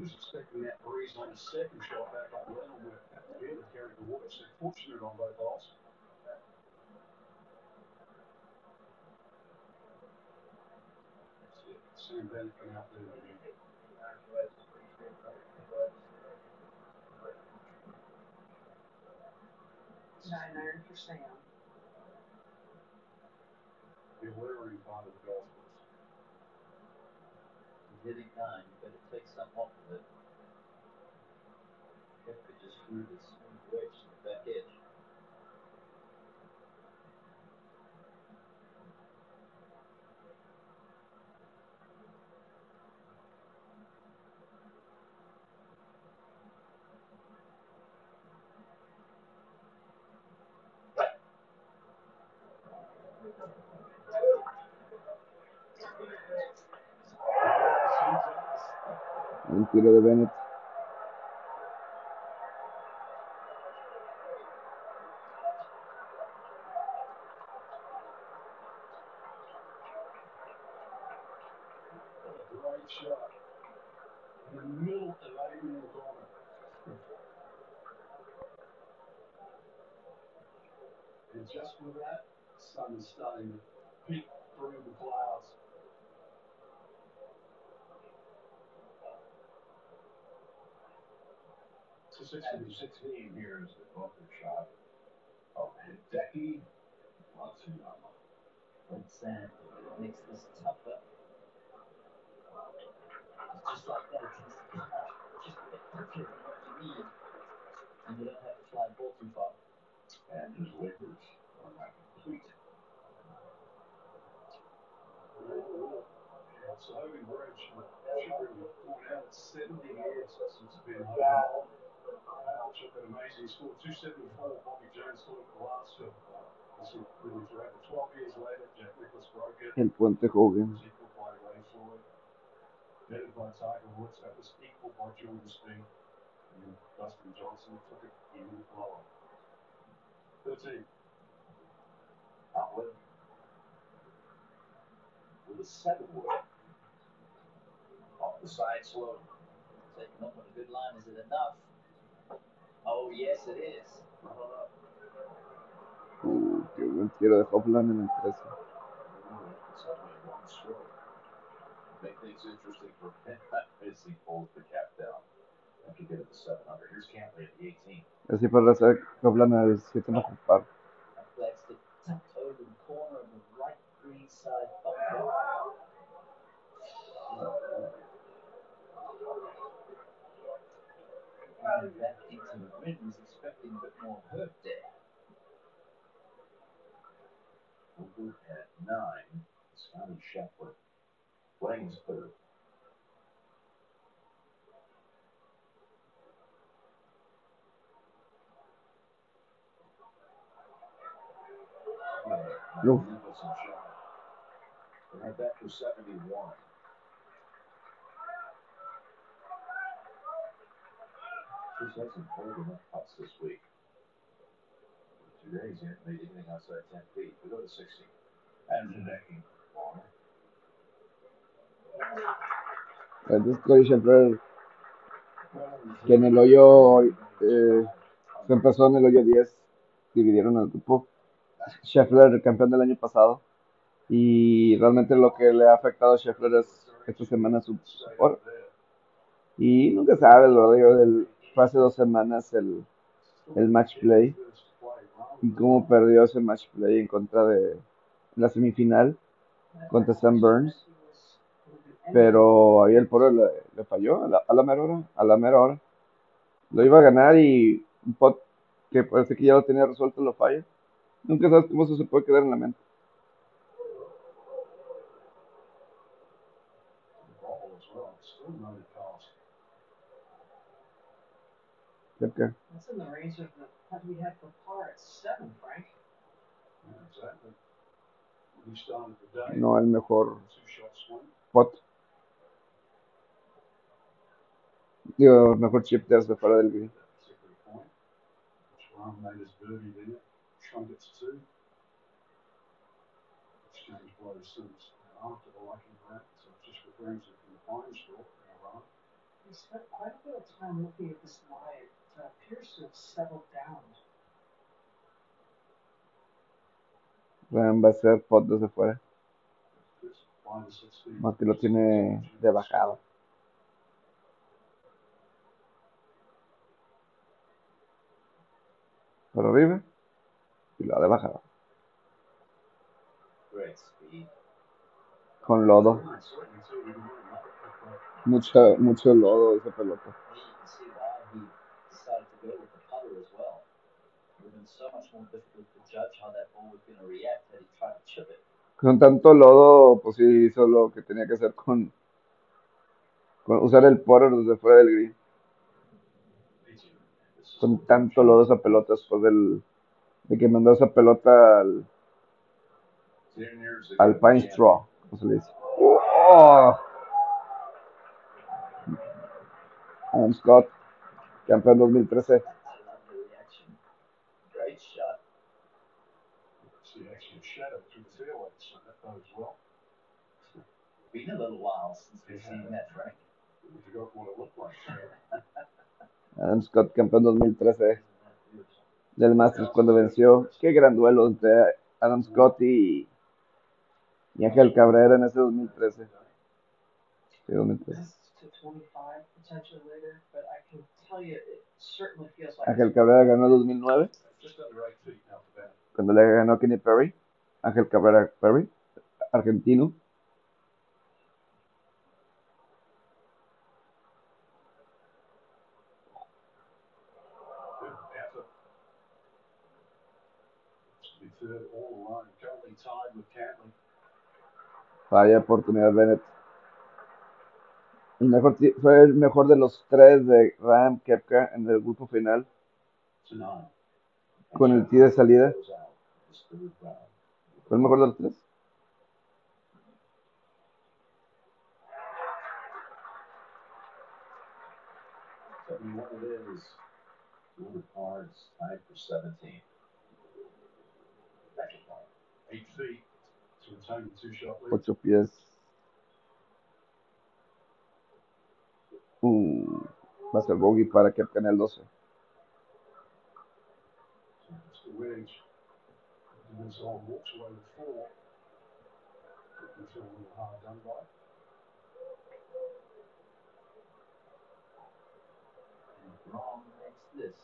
Was expecting that breeze on the second shot back up Lennon with barely carried the water. So fortunate on both holes. Sam Bennett come out there. Nine iron for Sam. The part of the golf. Hitting nine, you better take some off of it. Kepka just threw this smooth wedge to the back edge. Tiro de Bennett. So 16 16 here is the bunker shot of Hideki Matsuyama. Red sand makes this tougher. It's just like that, it tends to come out just a bit quicker than what you need. And you don't have to fly the ball too far. And his Lakers are not complete. Yeah, so Hogan Bridge, should really point out, it's 70 years since it's been open. Uh, which amazing. He scored 274. Bobby Jones scored the last film. This is really forever. 12 years later, Jack Nicklaus broke it. El puente Hogan. was equal by Ray Floyd. Headed by Tiger Woods. That was equal by Jordan Spieth. And Dustin Johnson took it even lower. 13. Outlet with a seven wood off the side slope. Taking up on a good line, is it enough? Oh, yes, it is. Uh, qué buen tiro de Hopland en el 13. It's only one stroke. Make things interesting for he pulls the cap down after getting the seven under. Here's Cantley at the 18. Así para hacer Hopland al 7 no ocupar. That flag's stick tucked over the corner of the right green side bunker. And that into the wind was expecting a bit more hurt there. Over at nine, Scotty Scheffler. Playing his third. Oof. Nicholson shot. They had that for 71. This week. Made anything outside 10 feet. We go to 60. And the Scheffler, que en el hoyo, eh, se empezó en el hoyo 10, dividieron el grupo. Scheffler, campeón del año pasado. Y realmente lo que le ha afectado a Scheffler es esta semana su por. Y nunca sabe, lo digo, del, hace dos semanas el, el match play. Y cómo perdió ese match play en contra de la semifinal contra Sam Burns. Pero ahí el poro le, le falló a la, a la mera hora, a la mera hora. Lo iba a ganar y un pot que parece que ya lo tenía resuelto lo falla. Nunca sabes cómo eso se puede quedar en la mente. Cerca. That's in the range of the what we had for par at seven, Frank. Yeah, exactly. When he started the day, No el mejor two shot swing. pot. Digo, mejor chip desde fuera del green. that particular point, which Ram made his birdie there, shrunk it to two. Exchange blows since after the lucky that, so it just returns it from the fine stroke, now Ram. We spent quite a bit of time looking at this lie. It uh, appears to have settled down. Va a ser pot desde fuera. Que lo tiene de bajada. Por arriba y lo de speed. Con lodo. Mucho, mucho lodo esa pelota. And you can see why he decided to go with the putter as well. It would have been so much more difficult to judge how that ball was going to react had he tried to chip it. Con tanto lodo, pues sí hizo lo que tenía que hacer con, con usar el putter desde fuera del green. Con tanto lodo esa pelota después del, de que mandó esa pelota al, al Pine. Straw, como se le dice. ¡Oh! Adam Scott, campeón 2013. I love the reaction. Great shot. See actually a shadow through the fairway, so that bodes well. Been a little while since we've seen that, Frank. We forgot what it looked like. So, Adam Scott, campeón 2013 Isn't that beautiful? del Masters cuando venció. Qué gran duelo entre Adam Scott y, y Ángel Cabrera en ese 2013. Sí, 2013. This to 25 potentially later, but I can tell you it certainly feels like Ángel Cabrera ganó 2009 just under eight feet now for that. cuando le ganó a Kenny Perry. Ángel Cabrera Perry, argentino. Vaya oportunidad Bennett. El mejor, fue el mejor de los tres de Ram Kepka en el grupo final con el tee de salida. ¿Fue el mejor de los tres? Ocho pies. Uh, va a ser bogey para en el 12. It's the wedge. And this all walks away with four. Could feel a little hard done by. And if Rom makes this,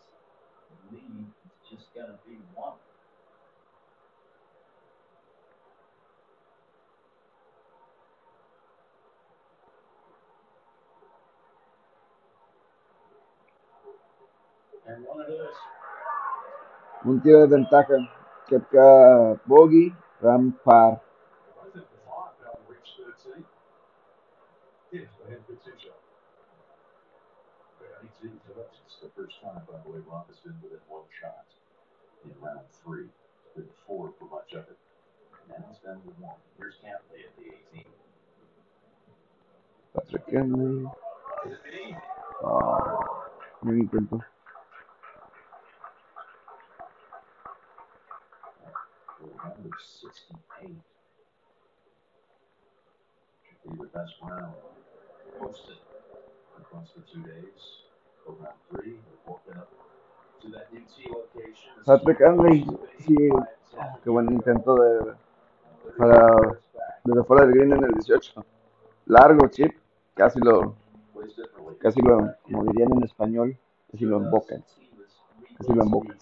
the lead is just going to be one. And one it is. Un tiro de ventaja. Check uh, bogey, rampar. Yes, they had good two shot. Yeah, so the first time, by the way, Robinson within one shot in round three. It's been four for much of it. And now it's down to one. Here's Cantley at the 18. Patrick Henry. Oh, maybe printer. 160 pages. Sí, buen intento de para desde fuera del green en el 18. Largo chip, casi lo casi lo dirían en español, casi lo embocan. Casi lo embocan.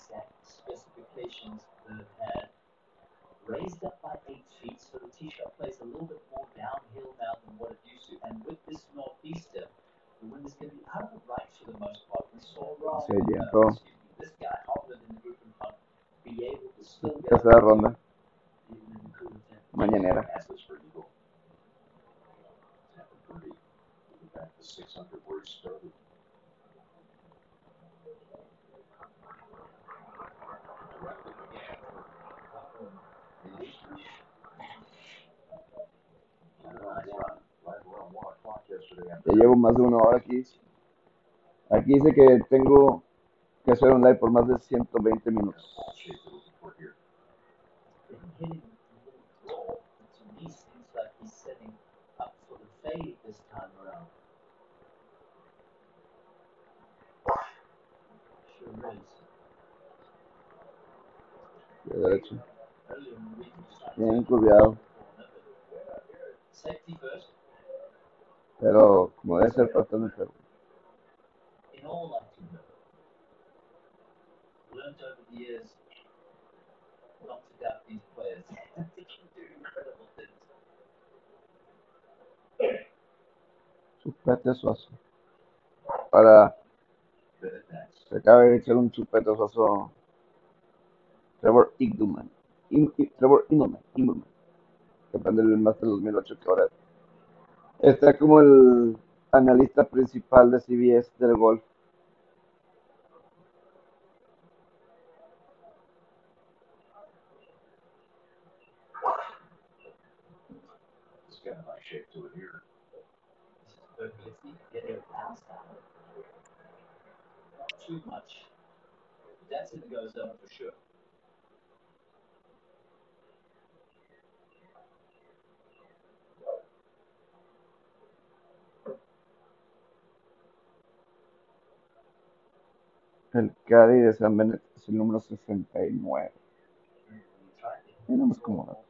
Raised up by eight feet, so the shot plays a little bit more downhill now than what it used to. And with this northeaster, the wind is going to be out of the right for the most part. We saw Rob, Se uh, orientó. excuse me, this guy Hoffman in the group and punt be able to still get ronda, in the cooler temp- mañanera. Passes for Eagle. Tapping back to six hundred where he started. Ya llevo más de una hora aquí. Aquí dice que tengo que hacer un live por más de 120 minutos. De derecho. In Pero como debe ser para en el. In. Chupete suazo. Para se acaba de echar un chupete suazo. Trevor Igduman. Im- I- Trevor Immelman. Immelman. Campeón del Master 2008 que ahora está como el analista principal de CBS del golf. Too much. That's it goes down for sure. El Caddy de San Bennett es el número 69. Tenemos como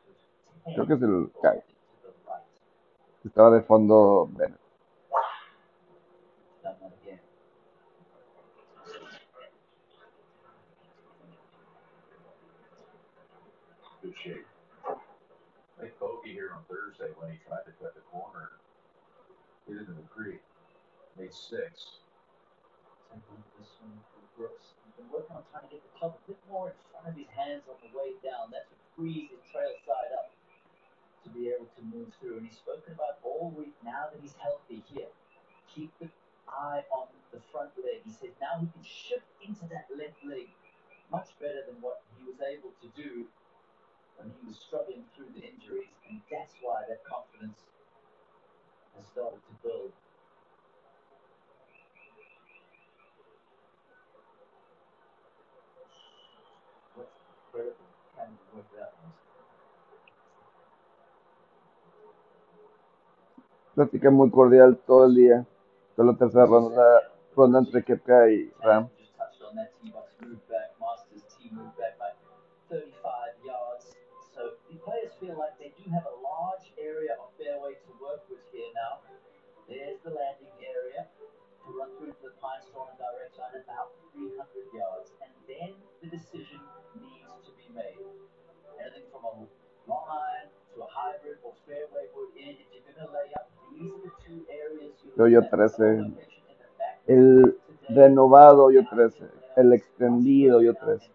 Creo que es el Caddy. Estaba de fondo Bennett. Good shape. Here on Thursday when he tried to cut the corner. Hit into the creek. Made six. Brooks. He's been working on trying to get the club a bit more in front of his hands on the way down. That's what frees his trail side up to be able to move through. And he's spoken about all week now that he's healthy here. Keep the eye on the front leg. He says now he can shift into that left leg much better than what he was able to do when he was struggling through the injuries. And that's why that confidence has started to build. Line about 300 yards. And then the decision needs to be made. Anything from a long iron to a hybrid or fairway wood in. If you're going to lay up, these are the two areas you're Yo, yo looking at. 13. Location in the back El renovado yo 13. El extendido yo 13.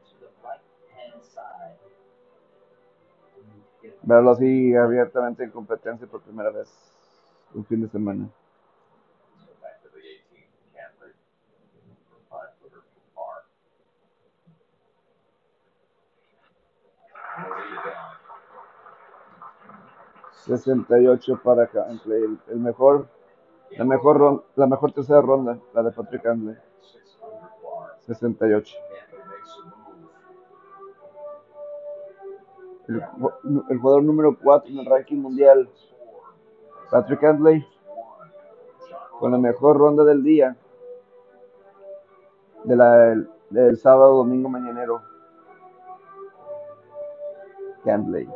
Verlo así abiertamente en competencia por primera vez. Un fin de semana. So back to the 18 Camry. Five footer from par. No lead down. 68 para Cantley. El, el mejor, la mejor, la mejor tercera ronda, la de Patrick par. 68. Camry makes a move. El, el jugador número 4 en el ranking mundial, Patrick Cantley, con la mejor ronda del día, de la, del, del sábado, domingo, mañanero. Cantley.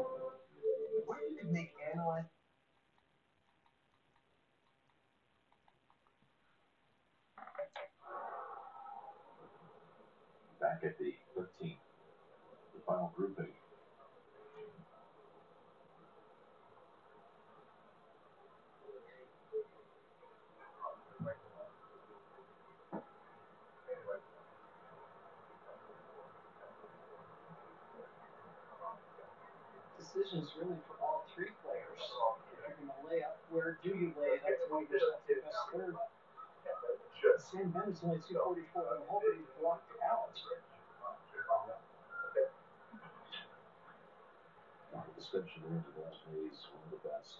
Back at the 13th. The final grouping. Decisions really for all three players. If you're going to lay up, where do you lay it? That's you're not the best third. Sam Bennett's only 244 on the hole, but he's blocked out. Now the of last is one of the best.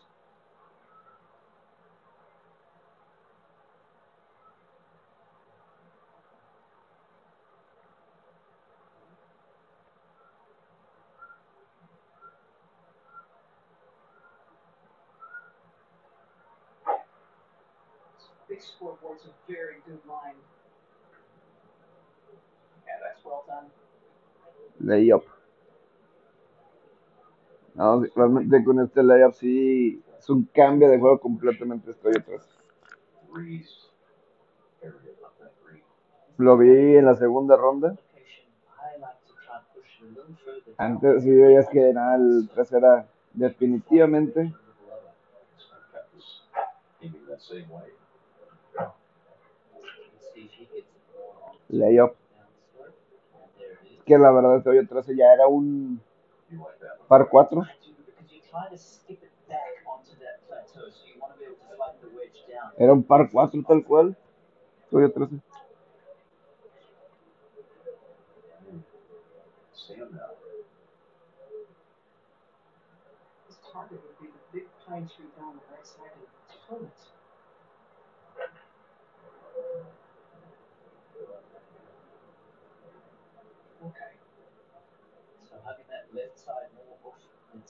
Big scoreboard's a very good line. Yeah, that's well done. Layup. No, realmente con este layup sí es un cambio de juego completamente estoy atrás. Lo vi en la segunda ronda. Antes sí veías que nada, el 3 era definitivamente layup. Que la verdad hoyo 13 ya era un Par 4. Because you're trying to skip it back onto that plateau, so you want to be able to flatten the wedge down. Era un par 4 tal cual. Hoyo 13. Sam now. His target would be the big pine tree down the right side of the toilet.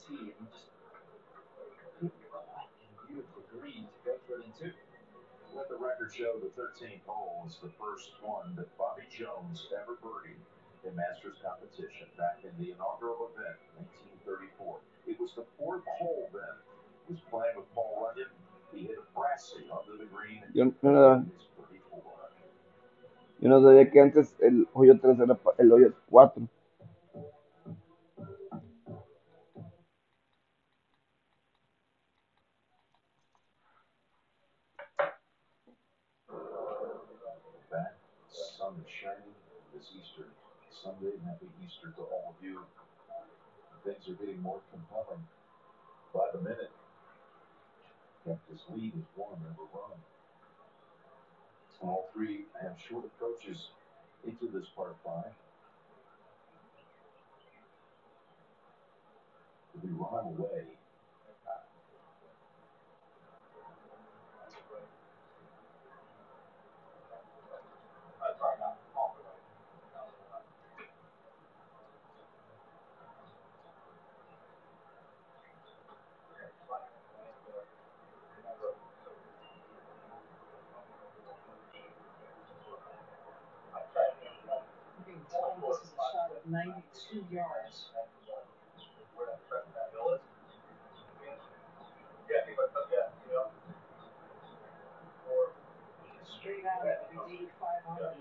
And beautiful green to go it in two. Let the record show the 13th hole was the first one that Bobby Jones ever birdied in Masters competition back in the inaugural event, 1934. It was the fourth hole then. He was playing with Paul Runyon. He hit a brassy under the green. Yo no, His birdie four. yo no sabía que antes el hoyo 3 era el hoyo 4. Sunday, and happy Easter to all of you. Things are getting more compelling by the minute. This lead is one number run. All three have short approaches into this part five. To be run away. I'm being told this is a shot of 92 yards. Straight out of it, it's 85 on it.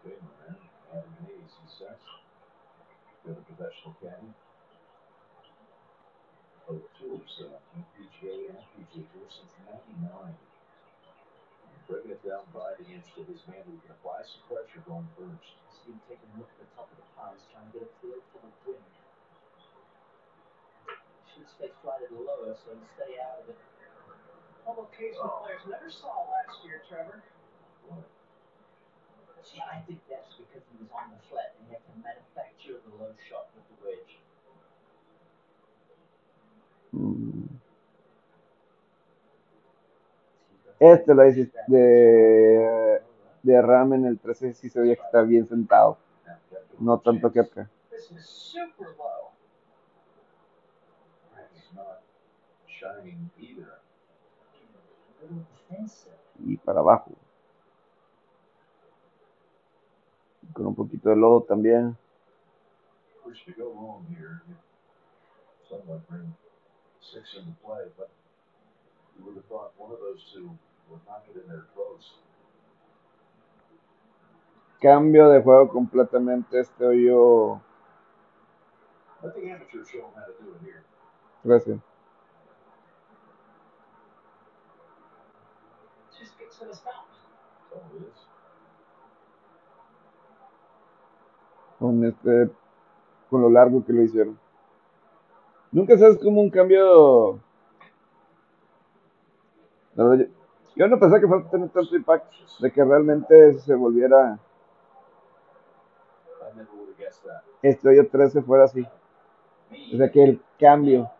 Okay, my man. Adam Hayes, he's sex. Been a professional caddy. Uh, PGA and PGA since '99. Breaking it down by the inch to his man who can apply some pressure going first. Him taking a look at the top of the piles, trying to get a feel for the wind. Should stay slightly lower, so you stay out of it. Although occasional players never saw last year, Trevor. What? See, I think that's because he was on the flat and he had to manufacture the low shot with the wedge. Este lo dices de, de Ram en el 13 sí se veía que está bien sentado. No tanto que acá. Y para abajo. Con un poquito de lodo también. Six into play, but you would have thought one of those two would knock it in there close. Cambio de juego completamente. Este hoyo Let the amateur show them how to do it here. 13. Just gets to the stop. That's all it is. Con este. Con lo largo que lo hicieron. Nunca sabes cómo un cambio. La verdad, yo, yo no pensaba que fuera a tener tanto impacto. De que realmente se volviera. Este hoyo 13 fuera así. O sea que el cambio.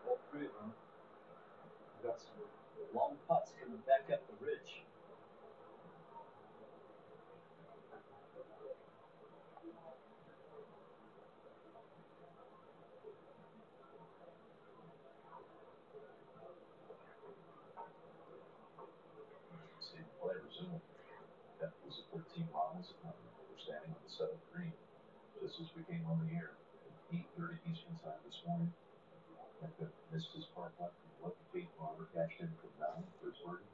On the air at 8:30 Eastern Time this morning. At the Missus Park Lot, Lucky Kate Farmer cashed in from nine for his birdie.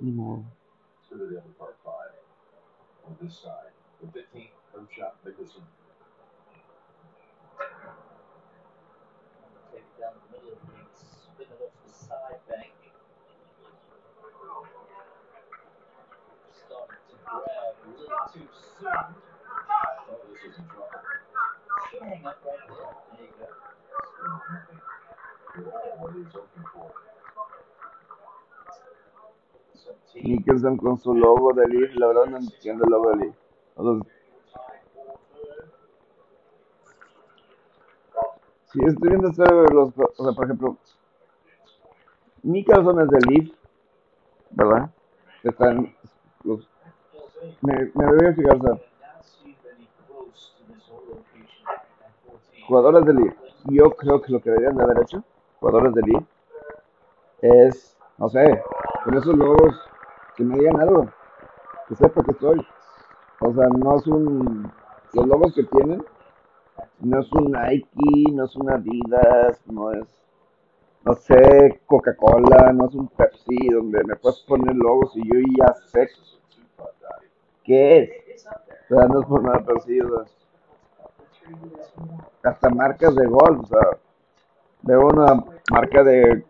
Ni modo. to the other par five on this side. The 15th, third shot, Mickelson. Take it down the middle of the green, spin it off the side bank. Started to grab a little too soon. This is in trouble. Should hang up right there. There you go. Still nothing. You're all what he's looking for. 17. Mickelson con su logo de Leaf, la verdad no entiendo el logo de Leaf. Si estoy viendo esto de los, o sea, por ejemplo, Mickelson es de Leaf, ¿verdad? Están los, me, me voy a fijar, o sea, Now see any close to this whole location at 14. jugadores de Leaf, yo creo que lo que deberían de haber hecho, jugadores de Leaf, es, no sé, con esos logos, que me digan algo, que sepa que estoy. O sea, no es un, los logos que tienen, no es un Nike, no es un Adidas, no es, no sé, Coca-Cola, no es un Pepsi, donde me puedes poner logos y yo ya sé qué es. O sea, no es por nada, pero sí, hasta marcas de golf, o sea, veo una marca de,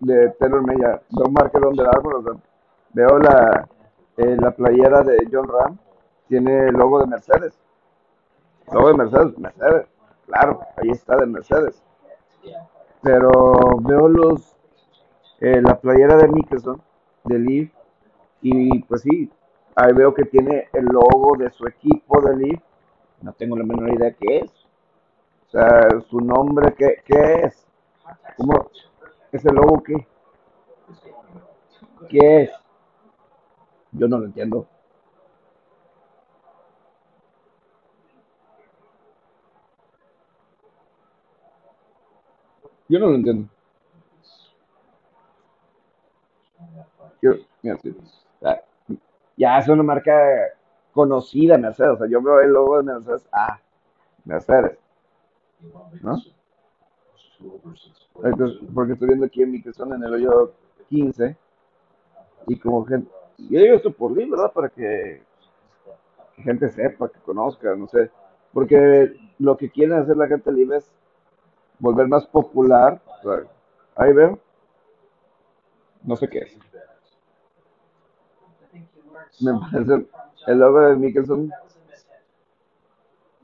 de Taylor Media, veo marca de Under Armour, o sea, veo la, eh, la playera de John Ram, tiene el logo de Mercedes. Logo de Mercedes, Mercedes, claro, ahí está de Mercedes. Pero veo los, eh, la playera de Mickelson, de Leaf, y pues sí, ahí veo que tiene el logo de su equipo de Leaf, no tengo la menor idea qué es. O sea, su nombre, ¿qué, qué es? ¿Cómo? ¿Ese logo qué? ¿Qué es? Yo no lo entiendo. Yo no lo entiendo. Yo, mira, ah, ya es una marca conocida, Mercedes. O sea, yo veo el logo de Mercedes. Ah, Mercedes. ¿No? Entonces, porque estoy viendo aquí en mi persona en el hoyo 15 y como gente, yo digo esto por mí, ¿verdad? Para que gente sepa, que conozca, no sé, porque lo que quieren hacer la gente libre es volver más popular, o sea, ahí veo, no sé qué es, me parece, el logo de Mickelson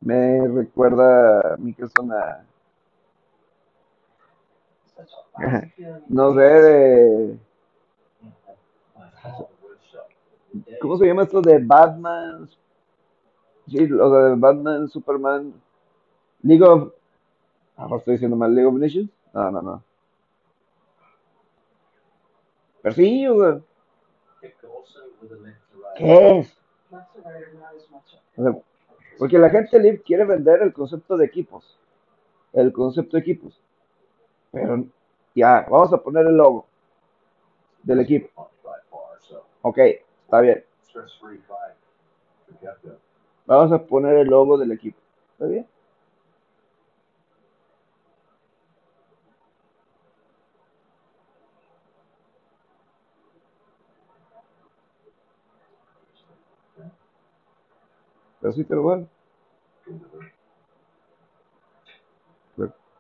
me recuerda a Mickelson a, [laughs] no sé, de, ¿cómo se llama esto de Batman? Sí, lo de Batman, Superman, League of, ah, estoy diciendo mal, League of Nations, no, no, no, pero sí, o sea, ¿qué es? Porque la gente libre quiere vender el concepto de equipos, el concepto de equipos, pero ya, vamos a poner el logo del equipo, ok, está bien, vamos a poner el logo del equipo, está bien. Pero sí, pero bueno,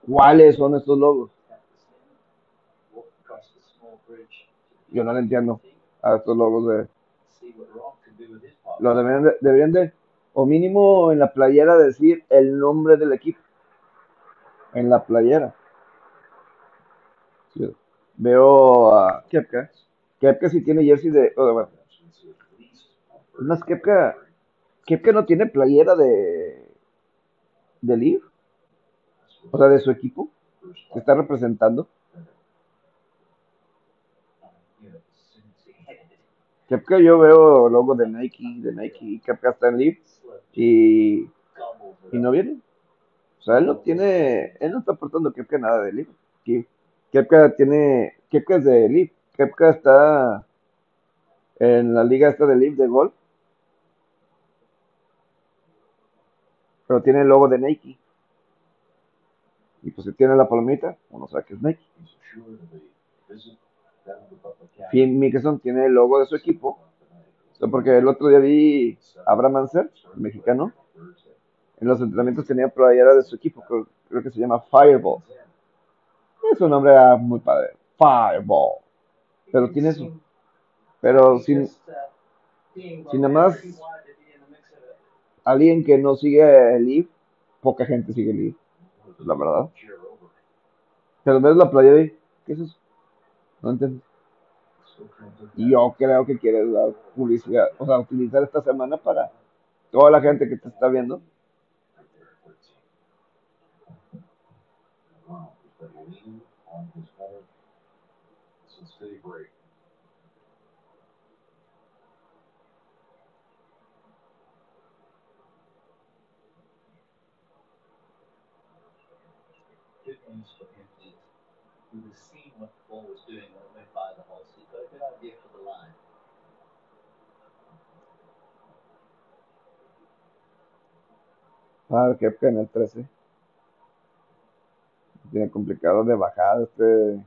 ¿cuáles son estos logos? Yo no le entiendo a estos logos de... see what Ron can do with his putt. Lo deberían de, deberían de, o mínimo en la playera decir el nombre del equipo. En la playera. Sí. Veo a Kepka. Kepka sí tiene jersey de... oh, bueno, es más, Kepka, Kepka no tiene playera de... de Leaf. O sea, de su equipo. Que está representando. Kepka yo veo logo de Nike, de Nike. Kepka está en Leaf. Y, y no viene. O sea, él no tiene, él no está aportando Kepka nada de Leaf. Kepka tiene, Kepka es de Leaf. Kepka está en la liga esta de Leaf de golf. Pero tiene el logo de Nike. Y pues si tiene la palomita, uno sabe que es Nike. Finn Mickelson tiene el logo de su equipo. O sea, porque el otro día vi a Abraham Anser, el mexicano, en los entrenamientos tenía playera de su equipo, creo, creo que se llama Fireball. Es un nombre ah, muy padre, Fireball. Pero tiene eso. Pero sin si nada más- alguien que no sigue el Leaf, poca gente sigue el Leaf, la verdad. Pero ves la playera y, ¿qué es eso? No entiendo. Yo creo que quieres dar publicidad, o sea, utilizar esta semana para toda la gente que te está viendo. right there at 13. Wow, he's been leaning on his home since day break. Good news what the ball was doing when it went by the the line. Ah, Kepka en el 13. Tiene complicado de bajada este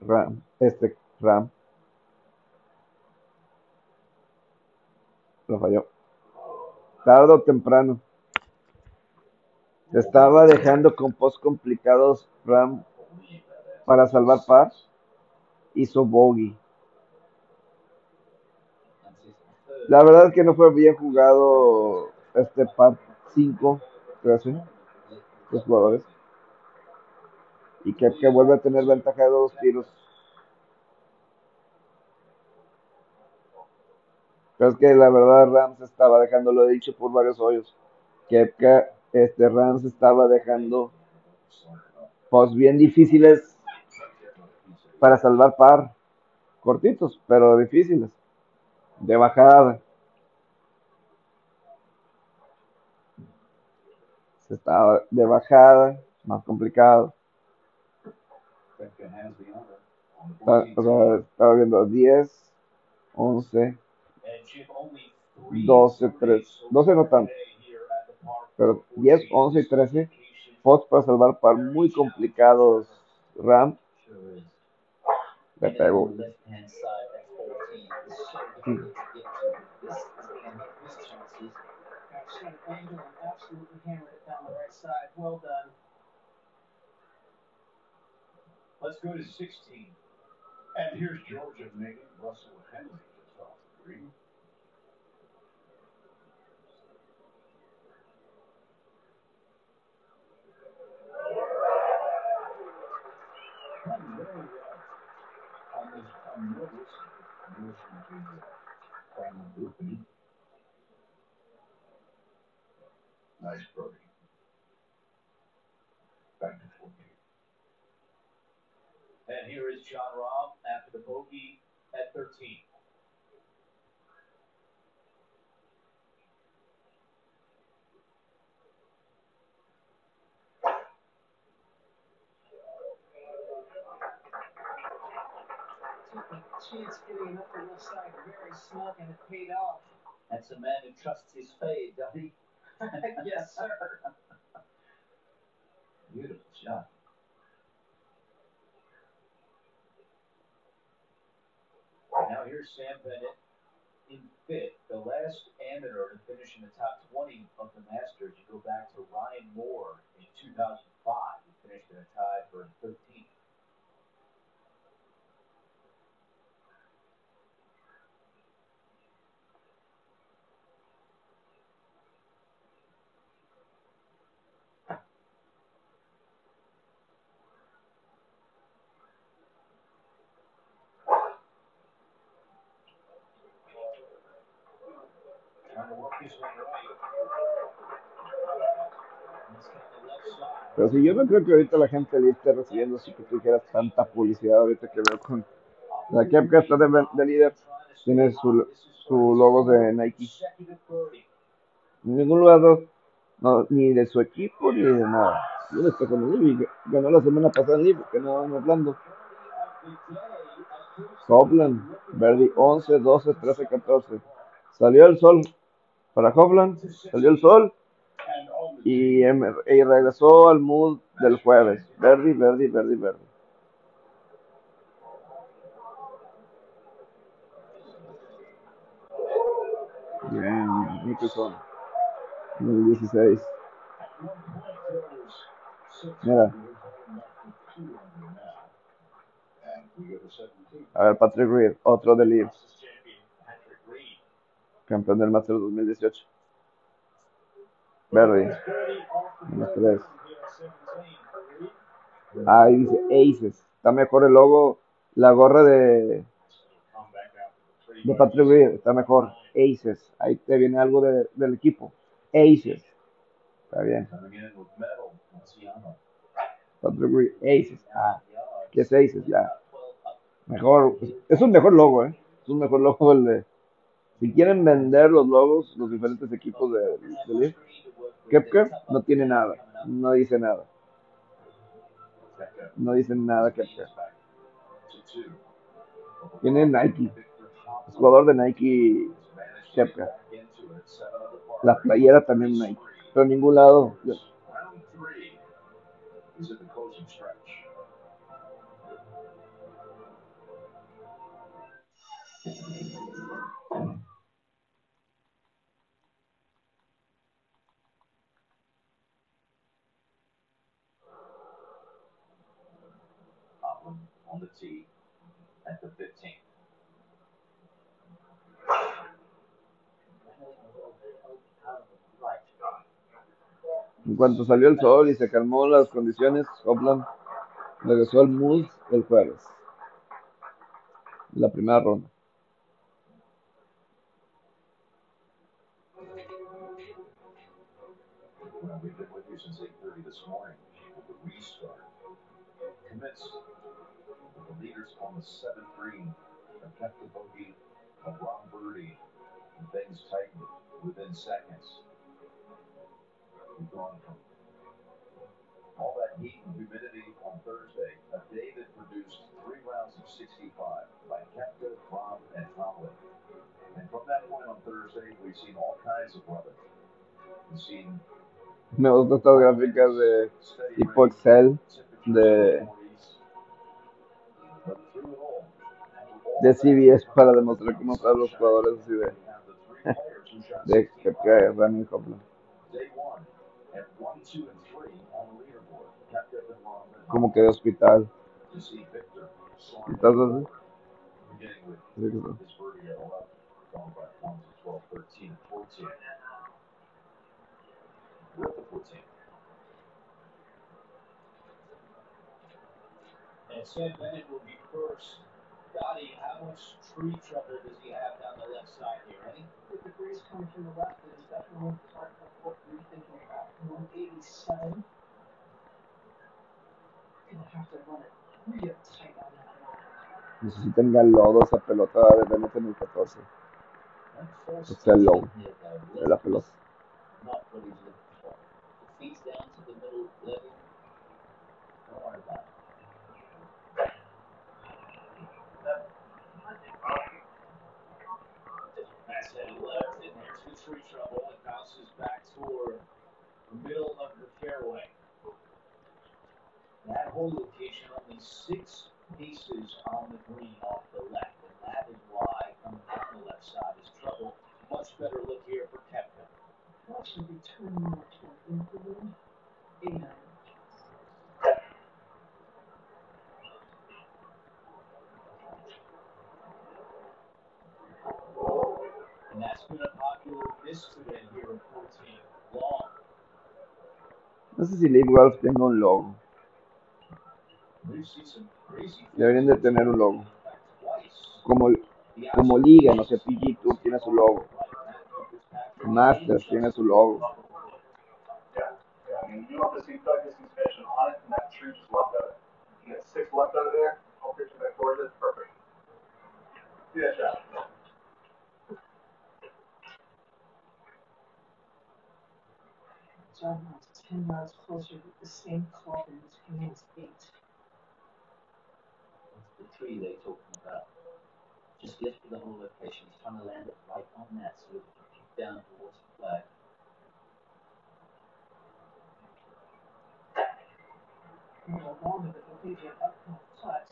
Ram, este Ram. Lo falló. Tarde o temprano. Estaba dejando con post complicados Ram para salvar par. Hizo bogey. La verdad es que no fue bien jugado este par 5, 13, los jugadores. Y que, vuelve a tener ventaja de dos tiros. Pero es que la verdad Rams estaba dejando, lo he dicho por varios hoyos, que este Rams estaba dejando pues bien difíciles para salvar par, cortitos, pero difíciles, de bajada. Se estaba de bajada, más complicado. Koepka has the honor on the Está- 14th o sea, estaba viendo 10, 11, And Chip only three 12, birdies 13, so 12 no tanto, today here at the park. Pero 10, 11 y 13, pots para salvar par muy complicados. Ram le pegó. on the left-hand side, that 14 is so difficult to get to. This is going to help his chances. Got set an angle and absolutely hammered it down the right side. Well done. Let's go to 16. And here's Georgia Megan Russell Henley chance getting up the left side very snug and it paid off. That's a man who trusts his fade, doesn't he? [laughs] yes, sir. Beautiful shot. Now here's Sam Bennett in fifth, the last amateur to finish in the top 20 of the Masters. You go back to Ryan Moore in 2005, who finished in a tie for 13th. Pero si yo no creo que ahorita la gente le esté recibiendo así que tú dijeras tanta publicidad ahorita que veo con la Kepka está de, de líder, tiene su, su logo de Nike. En ningún lado, no, ni de su equipo ni de nada. Yo le con el Libby, ganó la semana pasada en Libby, que no vamos hablando. Copland, Verdi 11, 12, 13, 14. Salió el sol para Hovland, salió el sol y, em- y regresó al mood del jueves. Verdi, Verdi, Verdi, Verdi. Bien, Nicholson. Número 16. Mira, a ver, Patrick Reed, otro de Leeds, campeón del Master 2018. Verdi, menos 3. Ahí dice Aces. Está mejor el logo, la gorra de, de Patrick Reed. Está mejor. Aces. Ahí te viene algo de- del equipo. Aces. Está bien. Patrick Reed. Aces. Ah, ¿qué es Aces? Ya. Mejor. Es un mejor logo, ¿eh? Es un mejor logo el de. Si quieren vender los logos, los diferentes equipos de, de Kepker no tiene nada. No dice nada. No dice nada Kepker. Tiene Nike. Es jugador de Nike Kepker. La playera también Nike. Pero en ningún lado. En cuanto salió el sol y se calmó las condiciones, Hopland regresó al mood el jueves. La primera ronda. Well, we've been with you since 8.30 this morning with the restart. Commits with the leaders on the seventh green have kept the bogey of Ron things tightened within seconds. From all that heat and humidity on Thursday, a day that produced three rounds of 65 by Kepka, Rom, and Tomlin. And from that point on Thursday, we've seen all kinds of weather. We've seen Me gustan estas gráficas de tipo Excel de, de CBS para demostrar cómo están los jugadores así de, de que que Rami Hopland. Como que de hospital. ¿Estás así? And Sam Bennett will be first. Dottie, how much tree trouble does he have down the left side here? With the breeze coming from the left, is definitely part of what we're thinking about. 187. Gonna have to run it real tight on that line. Necesitan lodo esa pelota de Bennett en el 14. First, It's a low de la pelota. And trouble. It bounces back toward the middle of the fairway. That hole location only six pieces on the green off the left, and that is why coming down the left side is trouble. Much better look here for Kepka. It'll actually be turning more into the. And that's been a popular miss today here in 14. Long. No sé si Live Golf tenga un logo. Deberían de tener un logo. Como, como liga, no sé, PG Tour tiene su logo. Masters tiene su logo. Yeah, yeah. I mean, you don't have to see Doug distance fishing on it, and that tree just left out of it. You get six left out of there. I'll picture that towards it. Perfect. See that shot? John Miles 10 yards closer with the same club in his hands, 8. It's the tree they're talking about. Just left of the whole location. He's trying to land it right on that sort of down towards the flag. A little longer, but will give you an uphill putt.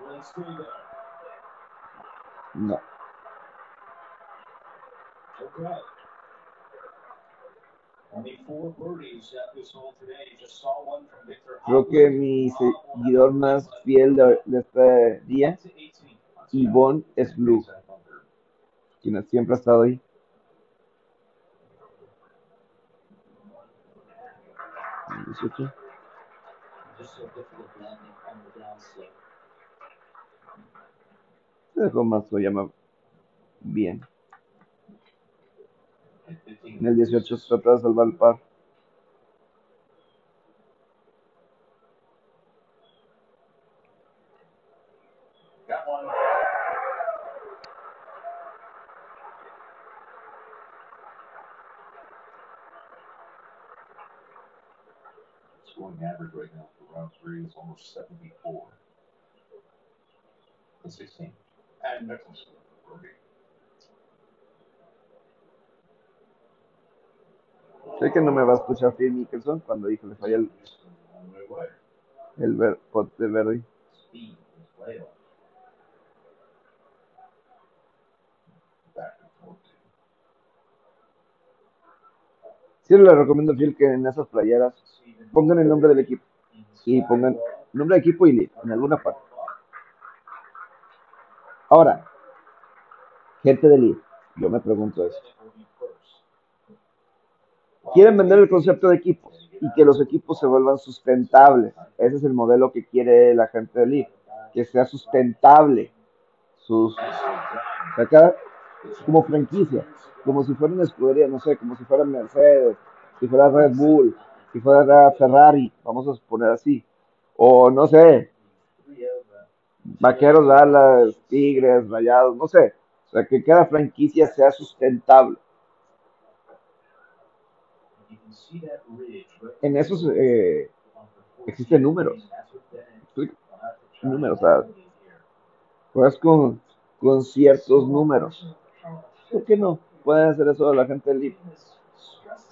Will it stay there? No. Okay. Only four birdies at this hole today. Just saw one from Victor Creo que mi seguidor más fiel de, este día, to 18. Yvonne, es Blue, quien siempre ha estado ahí. Dejó más lo llama bien. At 15 En el 18 se trata de salvar el par. Scoring average right now for round three is almost seventy-four. And sixteen. And excellent score que no me va a escuchar Phil Mickelson cuando dije le falla el, el ver, pot de. Siempre le recomiendo Phil que en esas playeras pongan el nombre del equipo y pongan nombre de equipo y lead en alguna parte. Ahora, gente de lead, yo me pregunto eso. Quieren vender el concepto de equipos y que los equipos se vuelvan sustentables. Ese es el modelo que quiere la gente de lead, que sea sustentable. Sus, cada- como franquicia, como si fuera una escudería, no sé, como si fuera Mercedes, si fuera Red Bull, si fuera Ferrari, vamos a poner así. O no sé. Vaqueros, Dallas, Tigres, Rayados, no sé. O sea, que cada franquicia sea sustentable. You can see that ridge right En esos eh, existen números. Números, o sea. Juegas con, con ciertos números. ¿Por qué no? Pueden hacer eso la gente del LIB.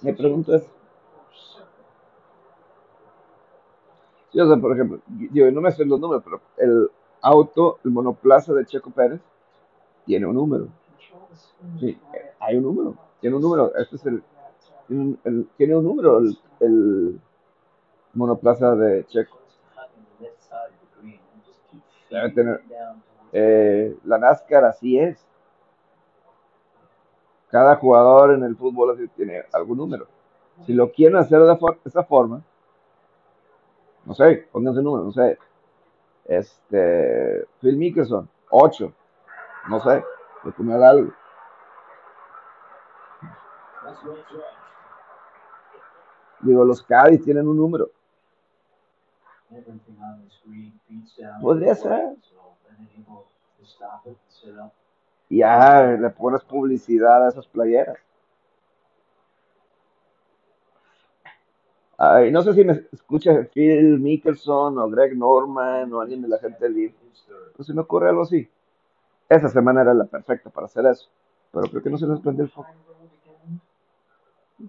Me pregunto eso. Sí, o sea, por ejemplo, yo no me sé los números, pero el auto, el monoplaza de Checo Pérez, tiene un número. Sí, hay un número. Tiene un número. Este es el, tiene un, el- tiene un número el, el monoplaza de Checo. Debe tener- Eh, la NASCAR así es. Cada jugador en el fútbol tiene algún número. Si lo quieren hacer de esa forma, no sé, pónganse número, no sé. Este, Phil Mickelson, 8, no sé, por algo. Digo, los Cádiz tienen un número. Podría ser. Ya le pones publicidad a esas playeras. Ay, no sé si me escucha Phil Mickelson o Greg Norman o alguien de la gente third. No se me ocurre algo así. Esa semana era la perfecta para hacer eso. Pero creo que no se les prendió el foco.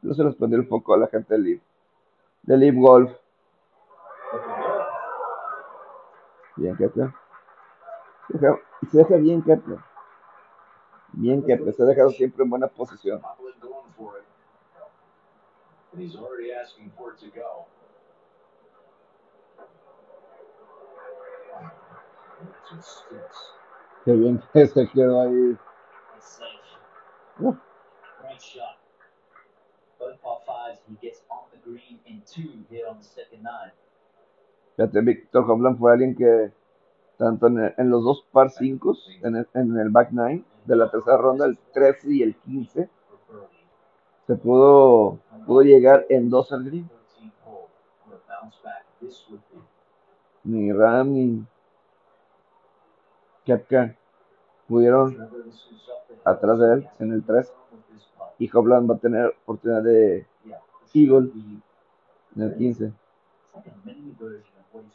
No se les prendió el foco a la gente del Del Leaf Golf. Bien, Kepler. Se deja, se deja bien, Kepler. Bien, Kepler. Se ha dejado siempre en buena posición. Hovland going for it. And he's already asking for it to go. It just sticks. Qué bien que se quedó ahí. It's Fíjate, Víctor Hovland fue alguien que, tanto en, los dos par 5, en el, back nine de la tercera ronda, el 13 y el 15, for birdie. se pudo, pudo llegar en dos al green. 13th hole. What a bounce back this would be. Ni Ram ni Kepka pudieron atrás de él en el 3 With this putt. y Hovland va a tener oportunidad de Be- en el 15. It's like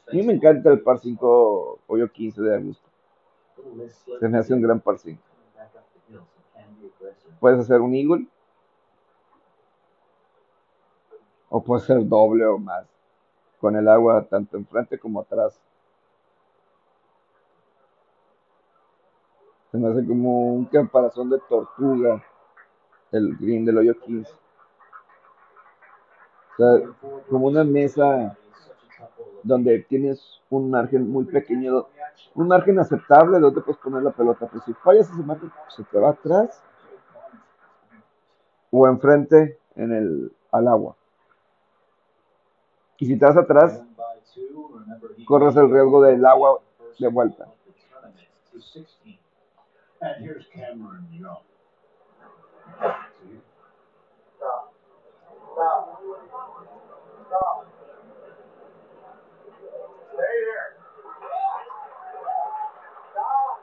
a mí me encanta el par 5 hoyo 15 de slip Se me hace un gran par 5. coming skills and can be aggressive. Puedes hacer un eagle o puedes hacer doble o más con el agua tanto enfrente como atrás. Se me hace como un caparazón de tortuga el green del hoyo 15. Como una mesa donde tienes un margen muy pequeño, un margen aceptable donde puedes poner la pelota. Pues si fallas ese margen, pues, se te va atrás o enfrente en el, al agua. Y si te vas atrás, corres el riesgo del agua de vuelta. Stop. Stop. Stop. Stay there. Stop.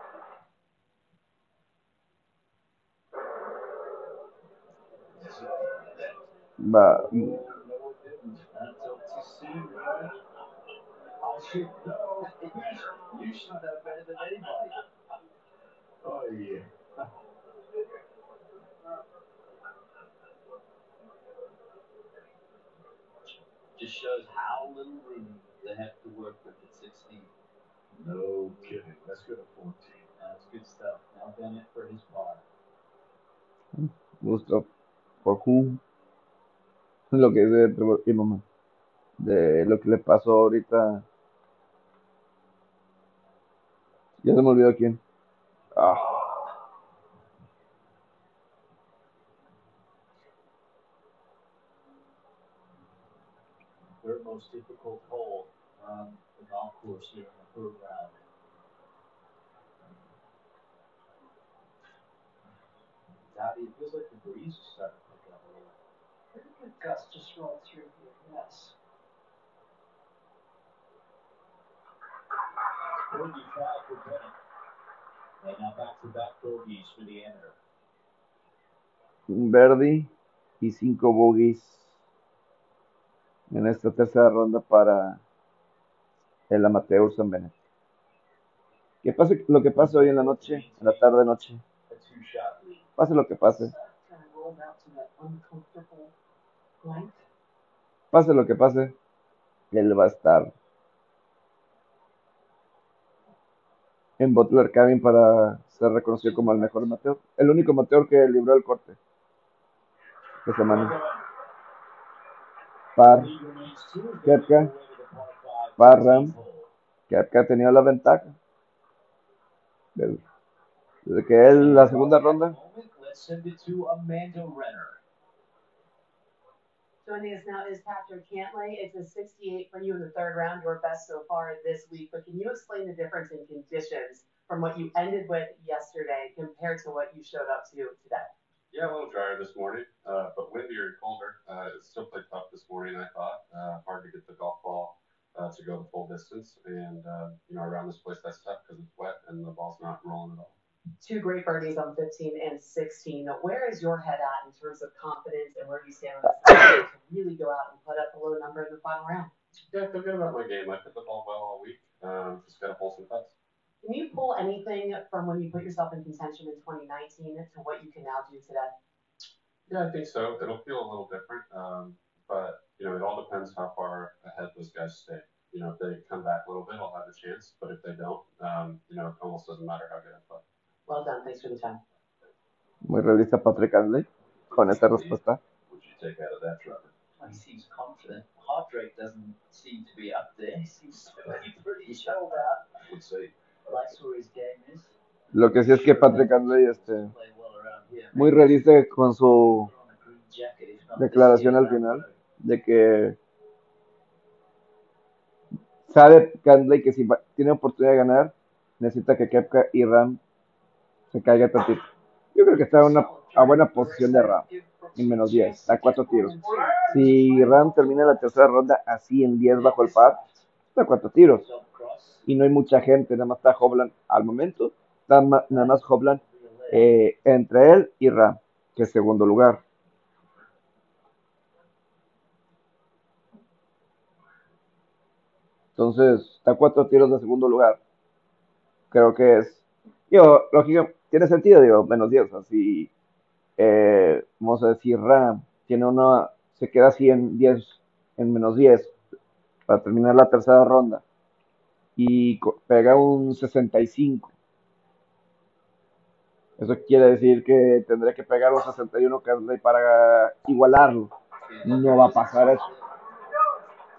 Va, No, it didn't. That's up to see, right? I should know. You should know better than anybody. Oh, yeah. Just shows how little room they have to work with at 16. No kidding. Let's go to 14. That's good stuff. Now Bennett for his par. gusto por whom. Lo que dice Trevor Immelman. De lo que le pasó ahorita. Ya se me olvidó quién. Ah, most difficult hole on the golf course here in the third round. Dottie, it feels like the breeze is starting to pick up a little. Pretty good gust just rolled through here, yes. Bogey try for Bennett. And now back-to-back bogeys for the amateur. un birdie y cinco bogeys en esta tercera ronda para el amateur San Bennett. Que pase lo que pase hoy en la noche, en la tarde noche, pase lo que pase, pase lo que pase, él va a estar en Butler Cabin para ser reconocido como el mejor amateur, el único amateur que libró el corte esta semana. Par, Lead remains two and Kepka, away to the par five Parham, 16th hole. que acá ha tenido la ventaja. Desde, que él, la segunda ronda. Joining us now is Patrick Cantlay. It's a 68 for you in the third round, your best so far this week. But can you explain the difference in conditions from what you ended with yesterday compared to what you showed up to today? Yeah, a little drier this morning, uh, but windier and colder. Uh, it still played tough this morning, I thought. Uh, hard to get the golf ball uh, to go the full distance. And, uh, you know, around this place, that's tough because it's wet and the ball's not rolling at all. Two great birdies on 15 and 16. Where is your head at in terms of confidence and where do you stand on this [coughs] to really go out and put up a low number in the final round? Yeah I feel good about my game. I hit the ball well all week. Um, just got to pull some putts. Can you pull anything from when you put yourself in contention in 2019 to what you can now do today? Yeah, I think so. It'll feel a little different. Um, but, you know, it all depends how far ahead those guys stay. You know, if they come back a little bit, I'll have a chance. But if they don't, um, you know, it almost doesn't matter how good I play. Well done. Thanks for the time. muy realista Patrick Anley, con esta respuesta. What'd you take out of that, Trevor? He seems confident. Heart rate doesn't seem to be up there. He seems to be pretty chilled out. Would say Lo que sí es que Patrick Anley, este, muy realista con su declaración al final, de que sabe Cantley que si tiene oportunidad de ganar, necesita que Kepka y Ram se caigan tantito. Yo creo que está en una, a buena posición de Ram, en menos 10, a cuatro tiros. Si Ram termina la tercera ronda así en 10 bajo el par, está a cuatro tiros. Y no hay mucha gente, nada más está Hoblan al momento, está nada más Hoblan real leg. eh, entre él y Ram, que es segundo lugar. Entonces, está cuatro tiros de segundo lugar. Creo que es. Yo, lógica, tiene sentido, digo, menos 10. Así, eh, vamos a decir, Ram tiene una, se queda así en 10, en menos 10 para terminar la tercera ronda y pega un 65. Eso quiere decir que tendría que pegar un 61 Catley para igualarlo. No va a pasar eso.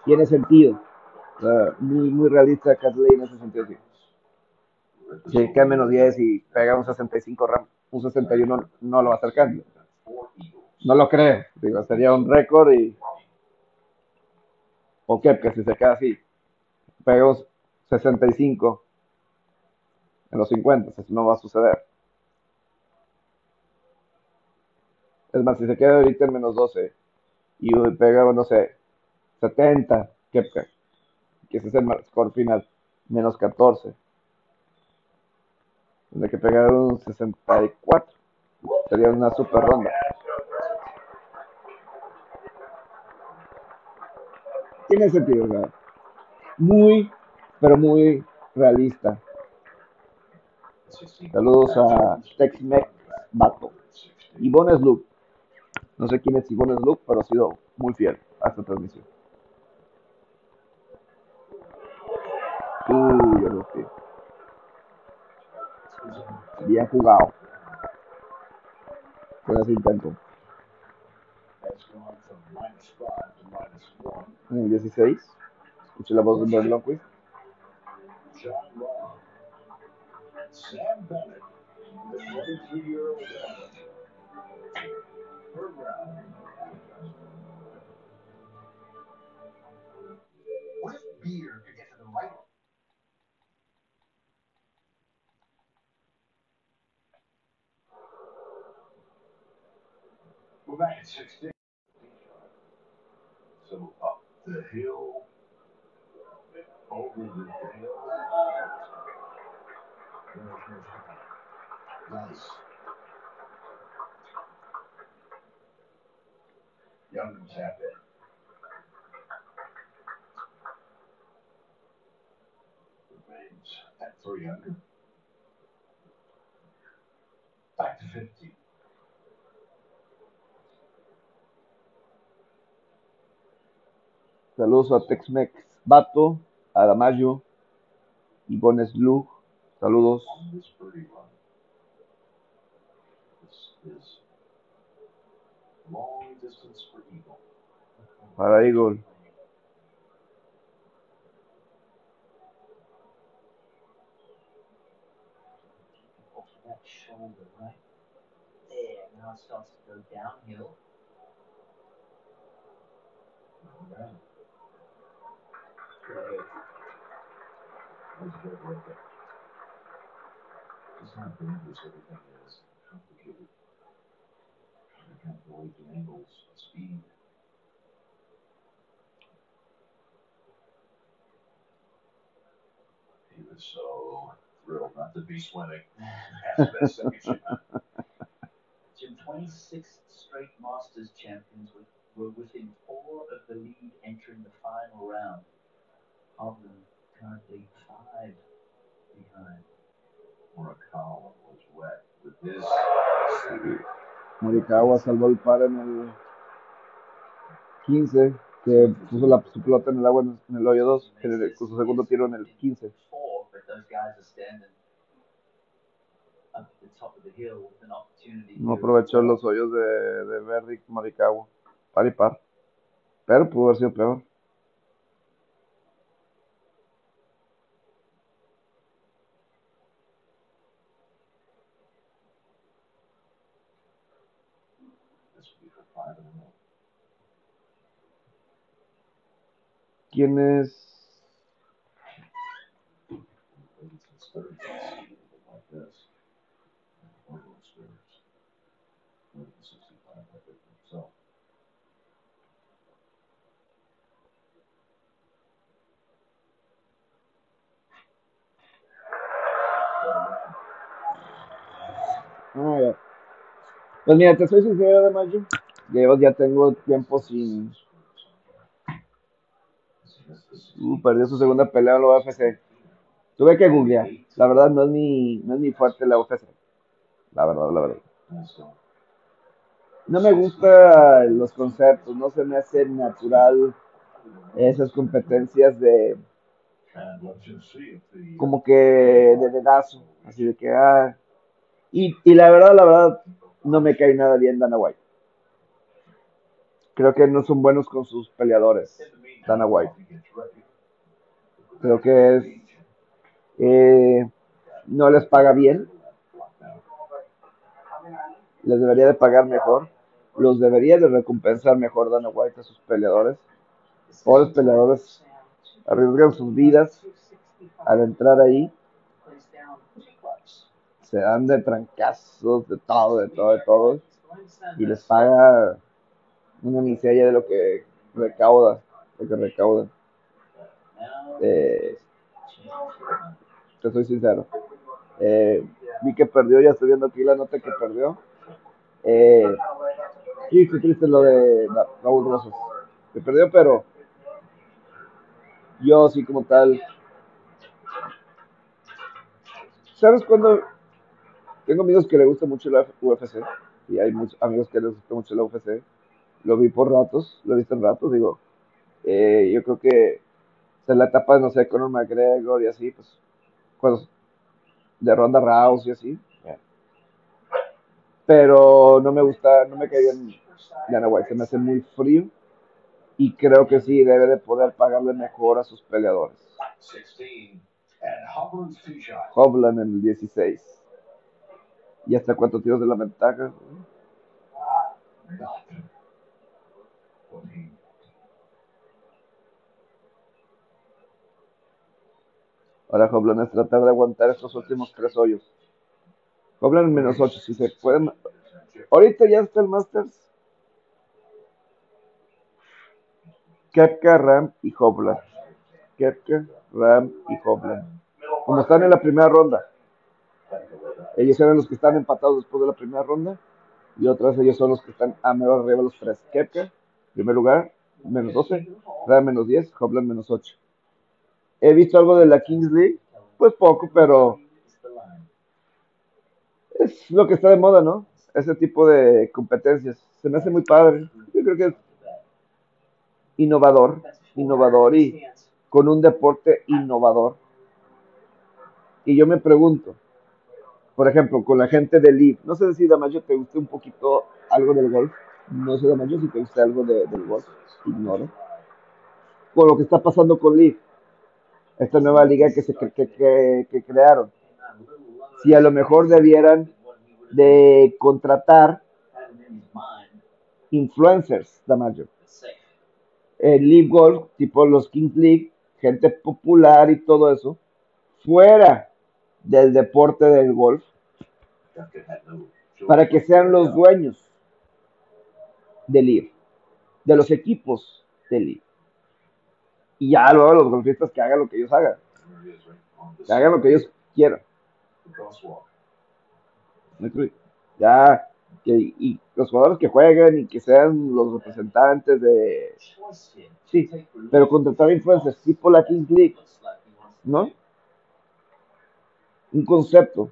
Tiene sentido. O sea, muy, muy realista Catley en ese sentido. Sí. Si queda menos 10 y pega un 65 Ram, un 61 no lo va a hacer. No lo creo. Digo, sería un récord y. O Kepka si se queda así. Pega un 65 en los 50. Eso no va a suceder. Es más, si se queda ahorita en menos 12 y pega, no sé, 70 Kepka, que ese es el score final, menos 14. Tendría que pegar un 64. Sería una super ronda. Tiene sentido, ¿verdad? Muy, pero muy realista. Saludos a Tex-Mex Bato. Ivonne Sloop. No sé quién es Ivonne Sloop, pero ha sido muy fiel a esta transmisión. Uy, Agustín. Bien jugado. Con ese intento. En el 16. Escuché la voz de Ben Lundqvist. John Rahm. Sam Bennett, the 23-year-old veteran. Third round. What if beer could get to the right We're back at 16. So up the hill, over the. Youngham's happy. Remains at 300. Back to 50. Saludos a Tex-Mex Bato, a Damayo, Ivonne Sloop. Saludos. Para Eagle. starts to go downhill. Good. That's good right there. Just how dangerous everything is. Complicated. Trying to calculate the angles of speed. He was so thrilled not to be swimming. After that second shot. Jim, 26 straight Masters champions were, were within four of the lead entering the final round. Hovland currently behind. Morikawa was wet with his Morikawa salvó el par en el 15, que puso la, su pelota en el agua en, el hoyo 2, que le- su segundo tiro en el 15. Four, but those guys are standing up at the top of the hill with an opportunity. No aprovechó los hoyos de, de Verdict Morikawa. Par y par. Pero pudo haber sido peor. this would be for five in a row. ¿Quién es? Maybe since thirty something like this. One of those stairs. Maybe sixty-five like it himself. Ah, ya. Pues mira, te soy sincero de Mayo. Yo ya tengo tiempo sin. Uh, perdió su segunda pelea en la UFC. Tuve que googlear. La verdad no es mi, no es mi fuerte la UFC. La verdad, la verdad. No me gustan los conceptos, no se me hace natural esas competencias de como que de dedazo, así de que ah, y, y la verdad, la verdad, no me cae nada bien Dana White. Creo que no son buenos con sus peleadores, Dana White. Creo que es eh, no les paga bien, les debería de pagar mejor, los debería de recompensar mejor Dana White a sus peleadores. Pobres peleadores arriesgan sus vidas al entrar ahí, se dan de trancazos, de todo, de todo, de todo, y les paga una miseria de lo que recauda, que recaudan. Eh, te soy sincero. Eh, vi que perdió, ya estoy viendo aquí la nota que perdió. Eh, estoy triste lo de Ra- Raúl Rosas. Se perdió, pero yo sí como tal. ¿Sabes cuándo? Tengo amigos que le gusta mucho la UFC y hay muchos amigos que les gusta mucho la UFC. Lo vi por ratos, lo he visto en ratos, digo. Eh, yo creo que o sea, la etapa, no sé, Conor McGregor y así, pues, cuando, de Ronda Rousey y así. Pero no me gusta, no me cae bien Dana White, se me hace muy frío y creo que sí debe de poder pagarle mejor a sus peleadores. 16 and Hubbard's two shot. Hovland en el 16. ¿Y hasta cuántos tiros de la ventaja? Ahora Hovland es tratar de aguantar estos últimos tres hoyos. Hovland en menos 8, si se pueden. Ahorita ya está el Masters. Kepka, Ram y Hovland. Kepka, Ram y Hovland. Como están en la primera ronda. Ellos eran los que están empatados después de la primera ronda. Y otras ellos son los que están a menos arriba los tres. Kepka, primer lugar, menos 12. Ram menos 10. Hovland menos 8. He visto algo de la Kings League. Pues poco, pero es lo que está de moda, ¿no? Ese tipo de competencias. Se me hace muy padre. Yo creo que es innovador, innovador y con un deporte innovador. Y yo me pregunto, por ejemplo, con la gente del LIV, no sé si Damayo te guste un poquito algo del golf, no sé Damayo si te gusta algo de- del golf, ignoro. Con lo que está pasando con LIV, esta nueva liga que, se, que, que- que crearon. Si a lo mejor debieran de contratar influencers, Damayo. El League Golf, tipo los Kings League, gente popular y todo eso, fuera del deporte del golf, para que sean los dueños del League, de los equipos del League. Y ya luego los golfistas que hagan lo que ellos hagan, que hagan lo que ellos quieran. Ya, que, y los jugadores que jueguen y que sean los representantes de... Sí, pero contratar influencers tipo la Kings League, ¿no? Un concepto.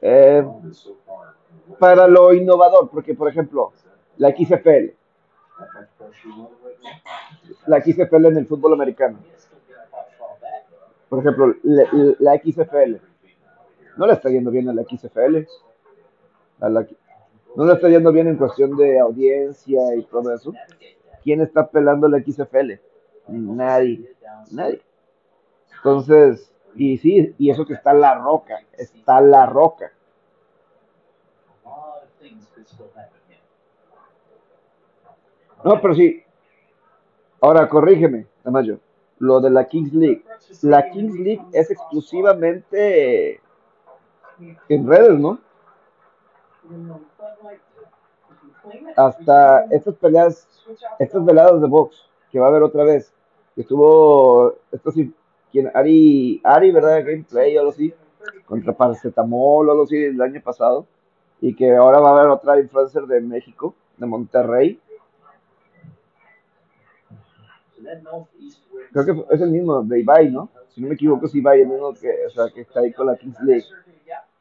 Eh, para lo innovador, porque por ejemplo, la XFL, la XFL en el fútbol americano, por ejemplo, la, XFL, no le está yendo bien a la XFL, a la- no le está yendo bien en cuestión de audiencia y todo eso. ¿Quién está pelando la XFL? Nadie, nadie. Entonces, y sí, y eso que está la roca, está la roca. No, pero sí. Ahora, corrígeme, Tamayo. Lo de la Kings League. La Kings League es exclusivamente en redes, ¿no? Hasta estas peleas, estas veladas de box que va a haber otra vez. Que estuvo, esto sí, quien, Ari, Ari, ¿verdad? Gameplay o algo así, contra Paracetamol o algo así el año pasado. Y que ahora va a haber otra influencer de México, de Monterrey. Creo que es el mismo, de Ibai, ¿no? si no me equivoco, sí Bayern Múnich, que, o sea, que está ahí con la Kings League.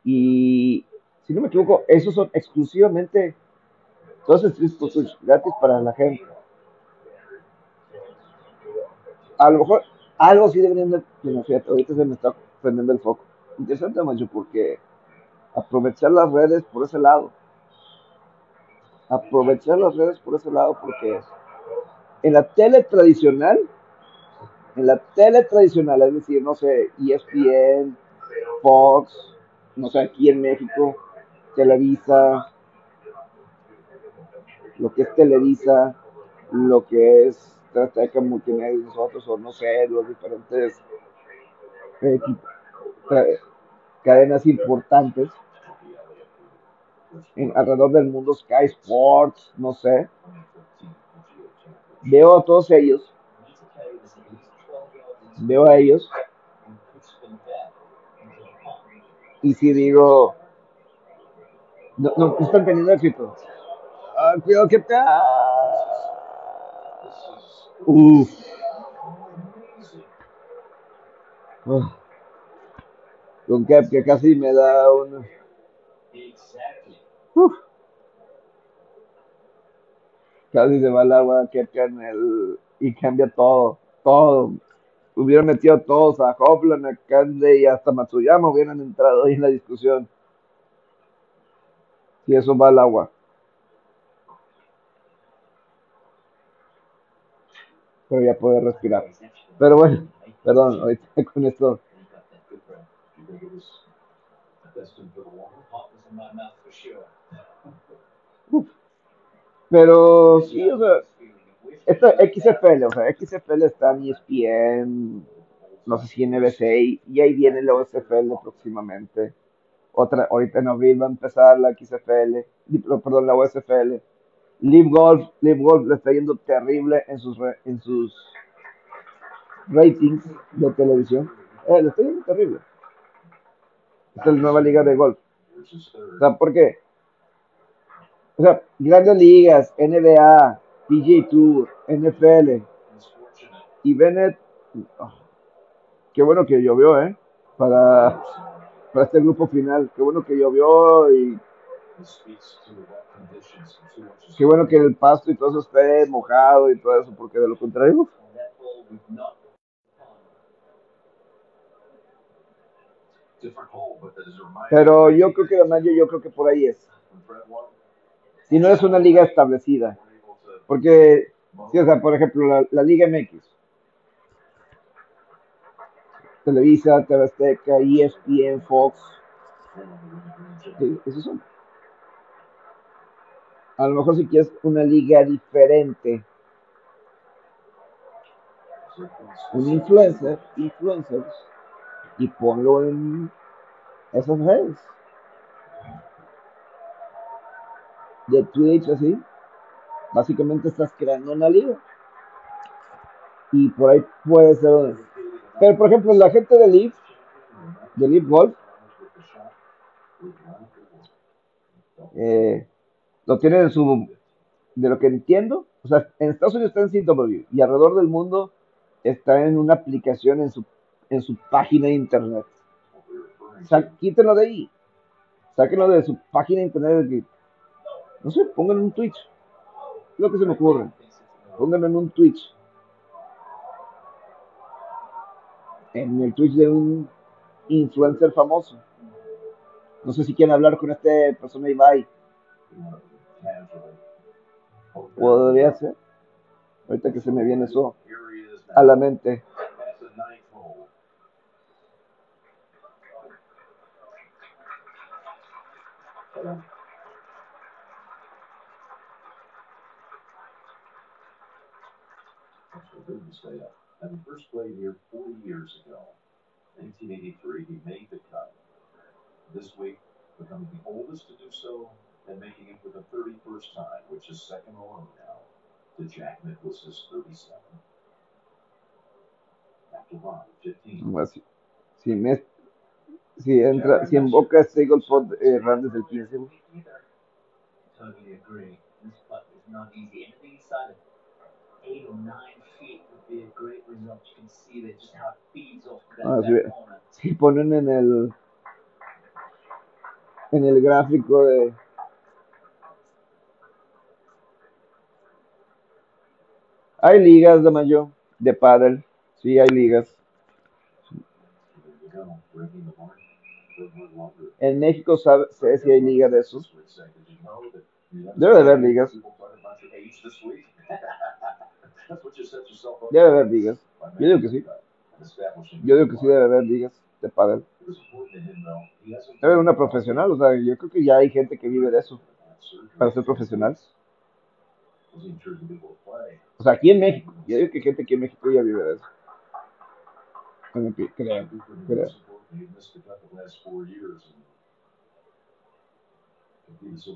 Y si no me equivoco, esos son exclusivamente todos estos pues, gratis para la gente. A lo mejor algo sí deberían de, bueno, ahorita se me está prendiendo el foco. Interesante, macho, porque aprovechar las redes por ese lado. Aprovechar las redes por ese lado, porque en la tele tradicional, en la tele tradicional, es decir, no sé, ESPN, Fox, no sé, aquí en México, Televisa, lo que es Televisa, lo que es Azteca Multimedia nosotros, o no sé, los diferentes eh, cadenas importantes en, alrededor del mundo, Sky Sports, no sé. Veo a todos ellos, veo a ellos, y si digo, no, no están teniendo éxito. Ah, cuidado que te... Uf. Uf. Con Kep que casi me da un... Uf. Casi se va el agua Kepka en el... y cambia todo, todo. Hubieran metido todos a Hopland, a Kande y hasta Matsuyama hubieran entrado ahí en la discusión. Si eso va al agua. pero ya poder respirar. Pero bueno, perdón, ahorita con esto. Pero sí, o sea, esto XFL, o sea, XFL está en ESPN, no sé si en NBC, y ahí viene la USFL próximamente. Otra, ahorita en abril va a empezar la XFL, perdón, la USFL. Live Golf, Live Golf le está yendo terrible en sus, en sus ratings de televisión. Eh, le está yendo terrible. Esta es la nueva liga de golf. O ¿por qué? O sea, grandes ligas, NBA, PGA Tour, NFL. Y Bennett, oh, qué bueno que llovió, ¿eh? Para, para este grupo final. Qué bueno que llovió y Qué bueno que el pasto y todo eso esté mojado y todo eso, porque de lo contrario. Pero yo creo que yo, yo creo que por ahí es. Si no es una liga establecida. Porque, si, o sea, por ejemplo, la, Liga MX. Televisa, TV Azteca, ESPN, Fox. esos son a lo mejor si quieres una liga diferente, un influencer, influencers, y ponlo en esas redes. De Twitch así. Básicamente estás creando una liga. Y por ahí puede ser. Pero por ejemplo, la gente de Leaf, de Leaf Golf, eh, lo tienen en su, de lo que entiendo, o sea, en Estados Unidos está en CW y alrededor del mundo está en una aplicación en su, en su página de internet. O sea, quítenlo de ahí. Sáquenlo de su página de internet. No sé, pónganlo en un Twitch. Lo que se me ocurre. Pónganlo en un Twitch. En el Twitch de un influencer famoso. No sé si quieren hablar con este persona Ibai. Podría ser. Ahorita que se me viene eso a la mente. First played here 40 years ago, 1983, he made the cut. This week, becoming the oldest to do so and making it for the 31st time, which is second alone now to Jack Nicklaus's 37. After Ron, 15. Si, si, me, si, entra, si en Boca este golpe eh, Ran desde el 15. Totally agree. This putt is not easy. Anything inside of eight or nine feet Ah, opponent. Si ponen en el en el gráfico de hay ligas de mayo de pádel, sí hay ligas. En México sabe, sé si hay liga de esos. Debe de haber ligas. Debe haber ligas. Yo digo que sí. Yo digo que sí debe haber ligas de pádel. Debe haber una profesional, o sea, yo creo que ya hay gente que vive de eso, para ser profesionales. O sea, aquí en México, yo digo que gente aquí en México ya vive de eso. Creo, creo. so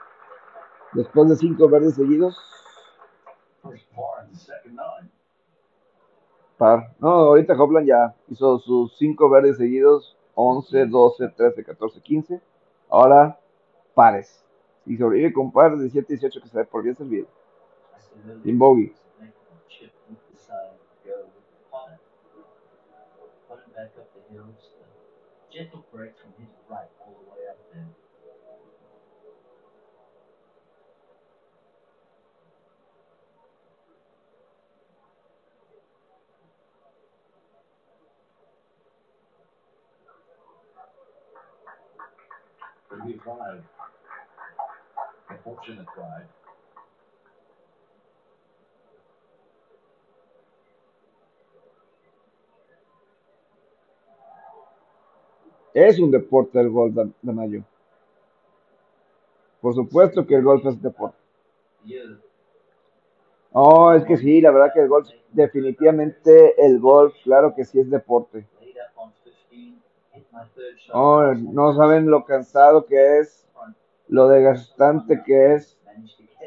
Después de cinco verdes seguidos, par. No, ahorita Hopland ya hizo sus cinco verdes seguidos, 11, 12, 13, 14, 15. Ahora, pares. Si sobrevive con par, 17, 18, que se ve por bien servido. Sin bogey. a gentle break from his right all the way up there. Es un deporte el golf de, mayo. Por supuesto que el golf es deporte. Oh, es que sí, la verdad que el golf, definitivamente el golf, claro que sí es deporte. laid up on 15, hit my third shot. Oh, no saben lo cansado que es, lo desgastante que es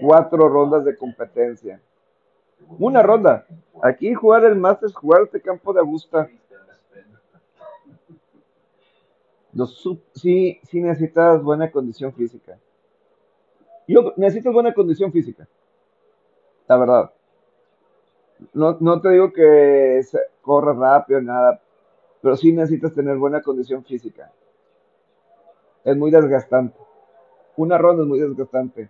cuatro rondas de competencia. Una ronda. Aquí jugar el Masters, jugar este campo de Augusta, los sí, sí necesitas buena condición física. Yo necesitas buena condición física. La verdad. No, no te digo que corras rápido, nada, pero sí necesitas tener buena condición física. Es muy desgastante. Una ronda es muy desgastante.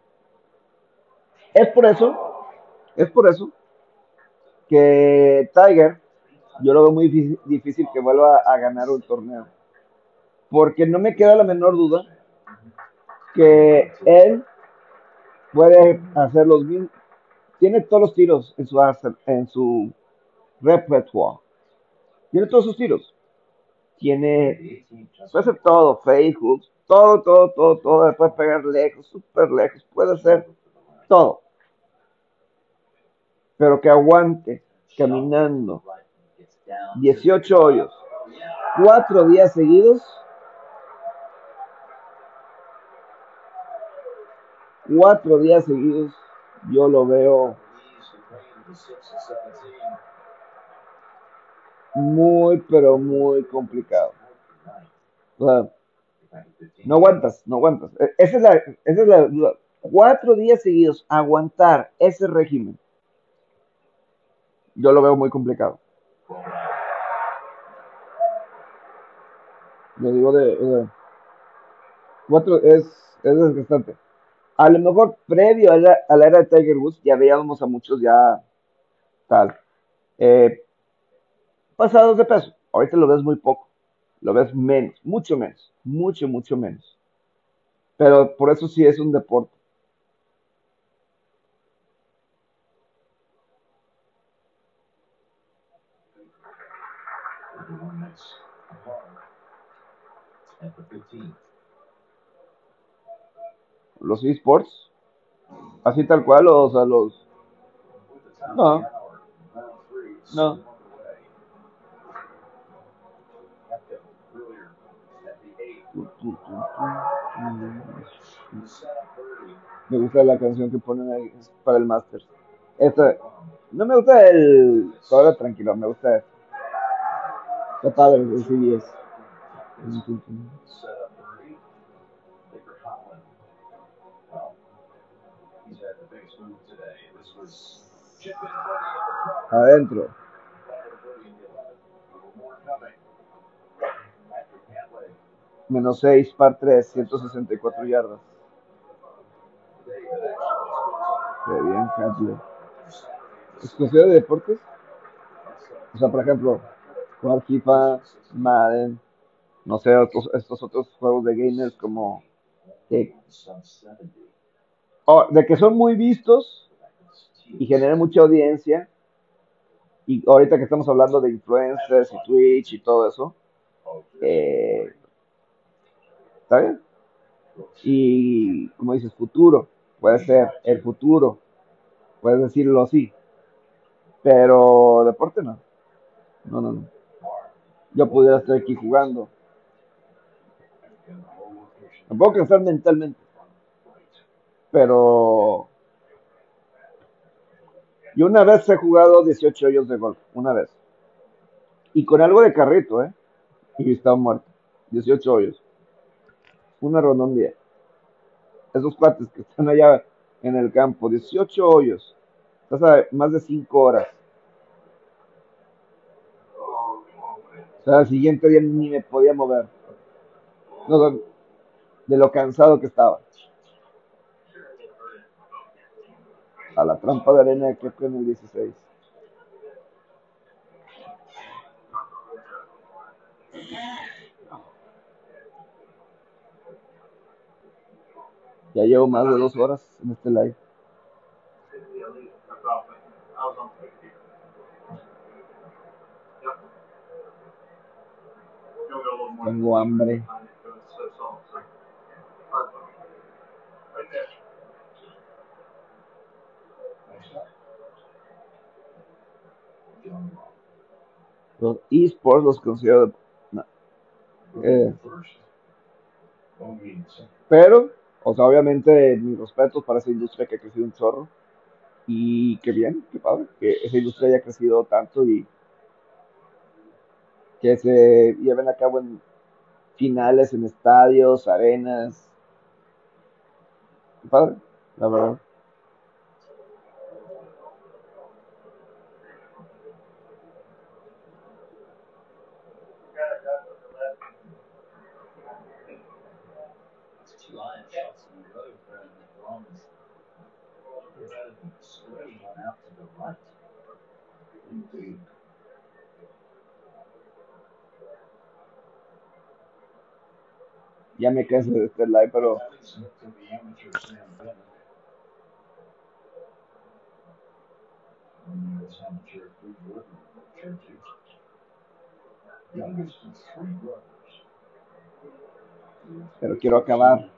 Es por eso, es por eso que Tiger, yo lo veo muy difícil, difícil que vuelva a ganar un torneo. Porque no me queda la menor duda que él puede hacer los mismos, tiene todos los tiros en su en su repertoire. Tiene todos sus tiros. Tiene, puede hacer todo, fade hooks, todo, todo, todo, todo, puede pegar lejos, súper lejos, puede hacer todo. Pero que aguante caminando right, gets down. 18 hoyos, cuatro días seguidos, cuatro días seguidos, yo lo veo Leaves the green to six and seventeen. Muy, pero muy complicado. O sea, Back at 15. no aguantas, no aguantas. E- Esa es la, esa es la. Cuatro días seguidos, aguantar ese régimen, yo lo veo muy complicado. Lo digo de, de- cuatro es, es desgastante. A lo mejor previo a la, a la era de Tiger Woods ya veíamos a muchos ya tal. eh, pasados de peso. Ahorita lo ves muy poco. Lo ves menos, mucho menos, mucho, mucho menos. Pero por eso sí es un deporte. Everyone makes a par at the 15. Los esports, así tal cual, o sea, los, No. No. Me gusta la canción que ponen ahí para el Masters. Esta, no me gusta el todo tranquilo, me gusta. Está padre el. Tu, tu, Menos 6, par 3, 164 yardas. Qué bien. Saturday. ¿Exclusivo de deportes? O sea, por ejemplo, jugar Madden, no sé, otros, estos otros juegos de gamers como que, Sub 70. oh, de que son muy vistos y generan mucha audiencia. Y ahorita que estamos hablando de influencers y Twitch y todo eso, eh, Y como dices, futuro, puede ser el futuro, puedes decirlo así, pero deporte no, no, no, no. Yo pudiera estar aquí jugando, me puedo cansar mentalmente, pero yo una vez he jugado 18 hoyos de golf, una vez, y con algo de carrito, ¿eh? Y estaba muerto, 18 hoyos, una ronda un día. Esos cuates que están allá en el campo, 18 hoyos, estás a más de 5 horas. O sea, al siguiente día ni me podía mover. De lo cansado que estaba. A la trampa de arena, que en el 16. Ya llevo más de dos horas en este live. Tengo hambre. Los esports los considero... no. Eh, pero, o sea, obviamente mis respetos para esa industria que ha crecido un chorro. Y qué bien, qué padre, que esa industria haya crecido tanto y que se lleven a cabo en finales, en estadios, arenas. Qué padre, la verdad. It's two iron shots in a row for the bronze. Straight one out to the right. Indeed. Ya me cansé de este live, pero pero quiero acabar.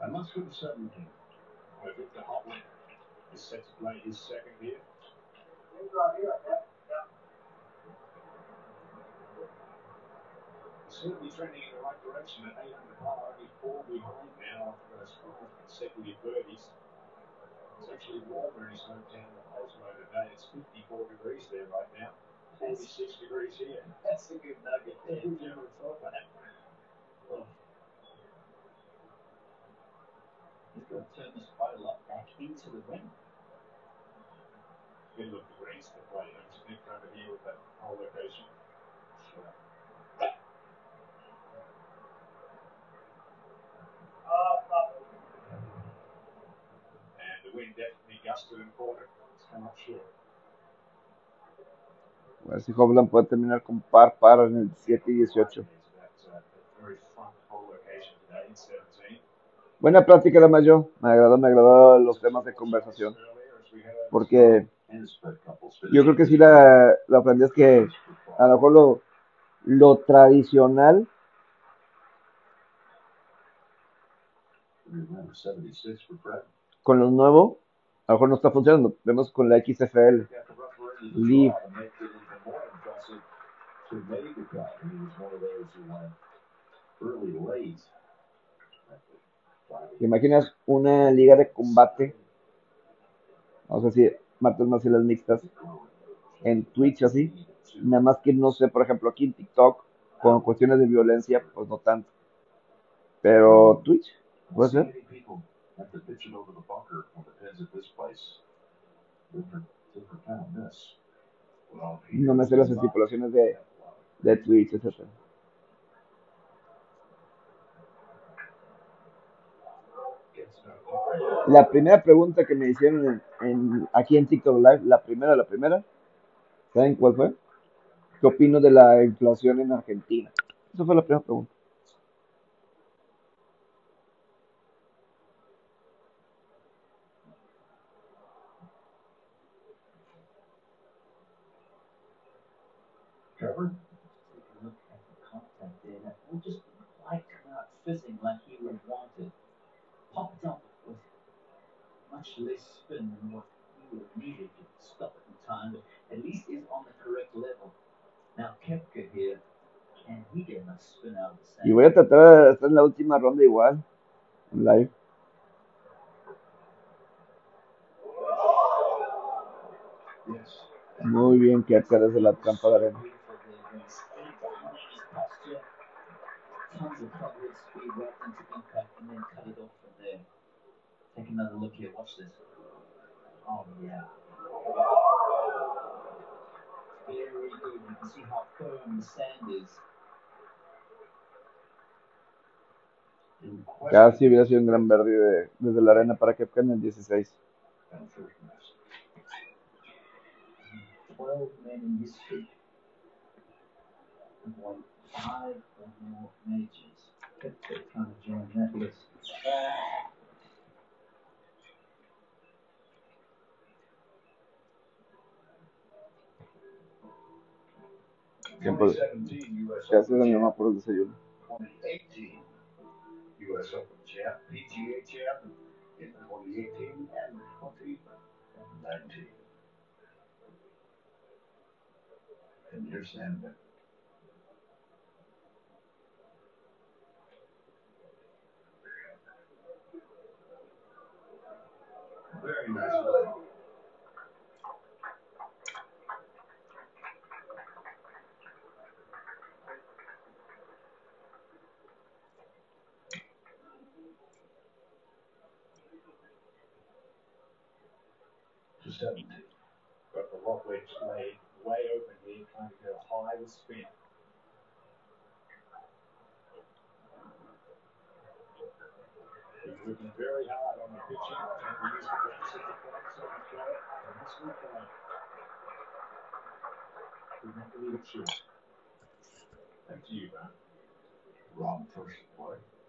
Go to 17. Where Victor Hovland is set to play his second here. It's certainly trending in the right direction at 8 under par, only four behind now after those five consecutive birdies. It's actually warmer in his hometown of Oslo today. It's 54 degrees there right now. 46 degrees here. That's a good nugget. Yeah, who never thought that? Oh, He's going to turn this quite a lot back into the ring. good look at greens to play. Don't you think over here with that whole location? Sure. And the wind definitely gusted and caught it. It's come up short. A ver si Hovland puede terminar con par par en el 7 y 18. Buena plática la Mayo. Me agradó, me agradó los temas de conversación. Porque yo creo que sí la, la aprendí es que a lo mejor lo, lo tradicional Remember 76 for Brett. con lo nuevo a lo mejor no está funcionando. Vemos con la XFL. Leave. ¿Te imaginas una liga de combate? Vamos a decir, martes marciales mixtas en Twitch así. Nada más que no sé, por ejemplo, aquí en TikTok, con cuestiones de violencia, pues no tanto. Pero Twitch, puede ser. No me sé las estipulaciones de, de Twitch, etc. gets no La primera pregunta que me hicieron en, aquí en TikTok Live, la primera, la primera, ¿saben cuál fue? ¿Qué opino de la inflación en Argentina? Esa fue la primera pregunta. Trevor? Take a look at the contact there. That ball just didn't quite come out fizzing like he would have wanted. Popped up with much less spin than what he would have needed to stop it in time, but at least is on the correct level. Now Kepka here, can he get enough spin out of the Y voy a tratar de estar en la última ronda igual, en live. Muy bien, que acá desde la trampa de arena. Very good. You can see how firm the sand is. In question, Casi hubiera sido un gran verde de- desde la arena para que en el 16. and first miss. 12 men in history have won five or more majors. Kepka trying to join that list. Siempre 2017 US se hace Open la mi mamá. 2018 US Open champ, PGA champ in 2018 and 2019. And here's Sandman. Very nice 17. The lock wedge laid way open here, trying to go high with spin. He's working very hard on the pitching, and he and this to. Back to you, man. Rob first play.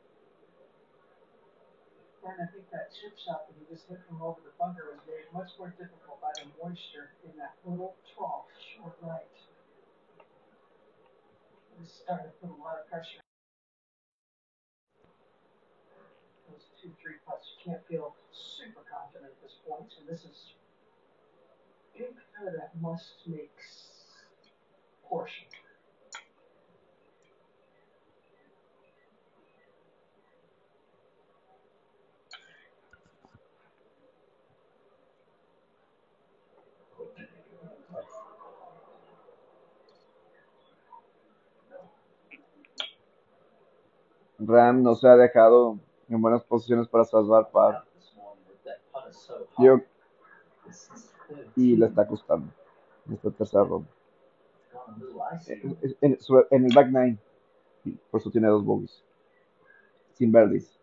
And I think that chip shot that he just hit from over the bunker was made much more difficult by the moisture in that little trough short right. It was starting to put a lot of pressure. Those two, three putts, you can't feel super confident at this point, and this is getting kind of that must makes portion. Ram no se ha dejado en buenas posiciones para salvar par. Yo, y le está costando esta tercera ronda. En, en- en el back nine, por eso tiene dos bogies. Sin birdies.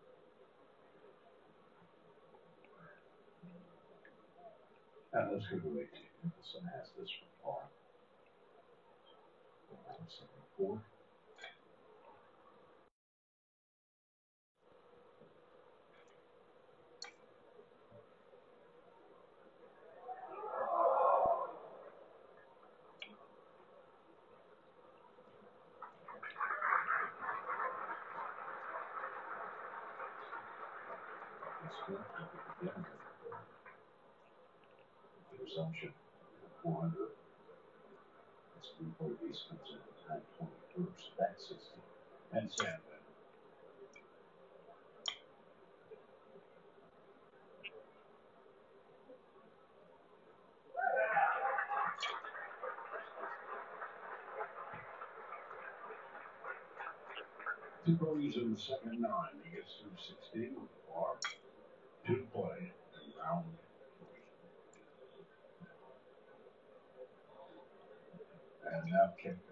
And Sandman. Two bogeys second nine, he gets through sixteen with the par. Two to play, and round. And now Kemper.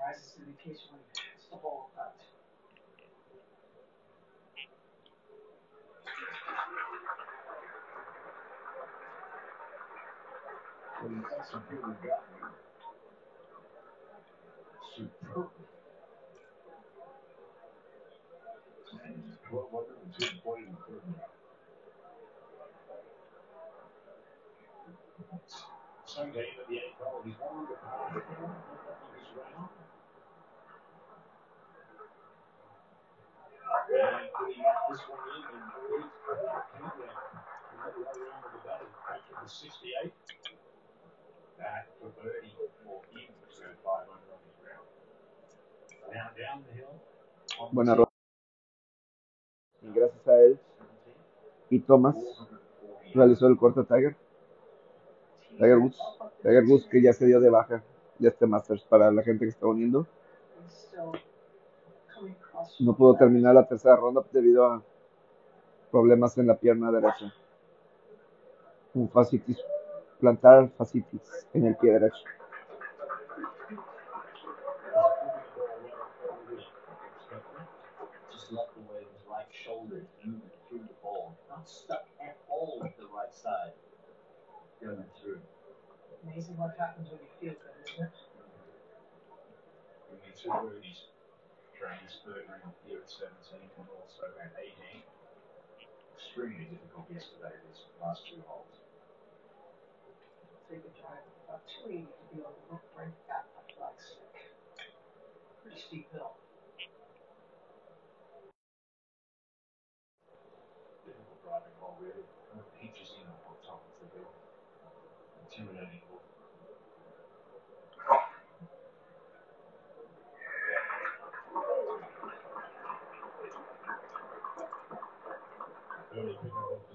Rises to the occasion when he has the whole cut. Well, you got some people who got me. Superb. And twelve under and two to play in the third round. Sunday at the eighth hole, he's one under par Buena gracias a él y Thomas realizó el corte Tiger. Tiger Woods. Tiger Woods que ya se dio de baja de este Masters para la gente que está uniendo. He's still coming across. No pudo terminar la tercera ronda debido a problemas en la pierna derecha. Un fascitis, plantar fascitis en el pie derecho. drains third round here at 17 and also at 18. Extremely difficult yesterday, these last two holes. Take a drive about 280 to be on the roof break back my stick. Pretty steep hill.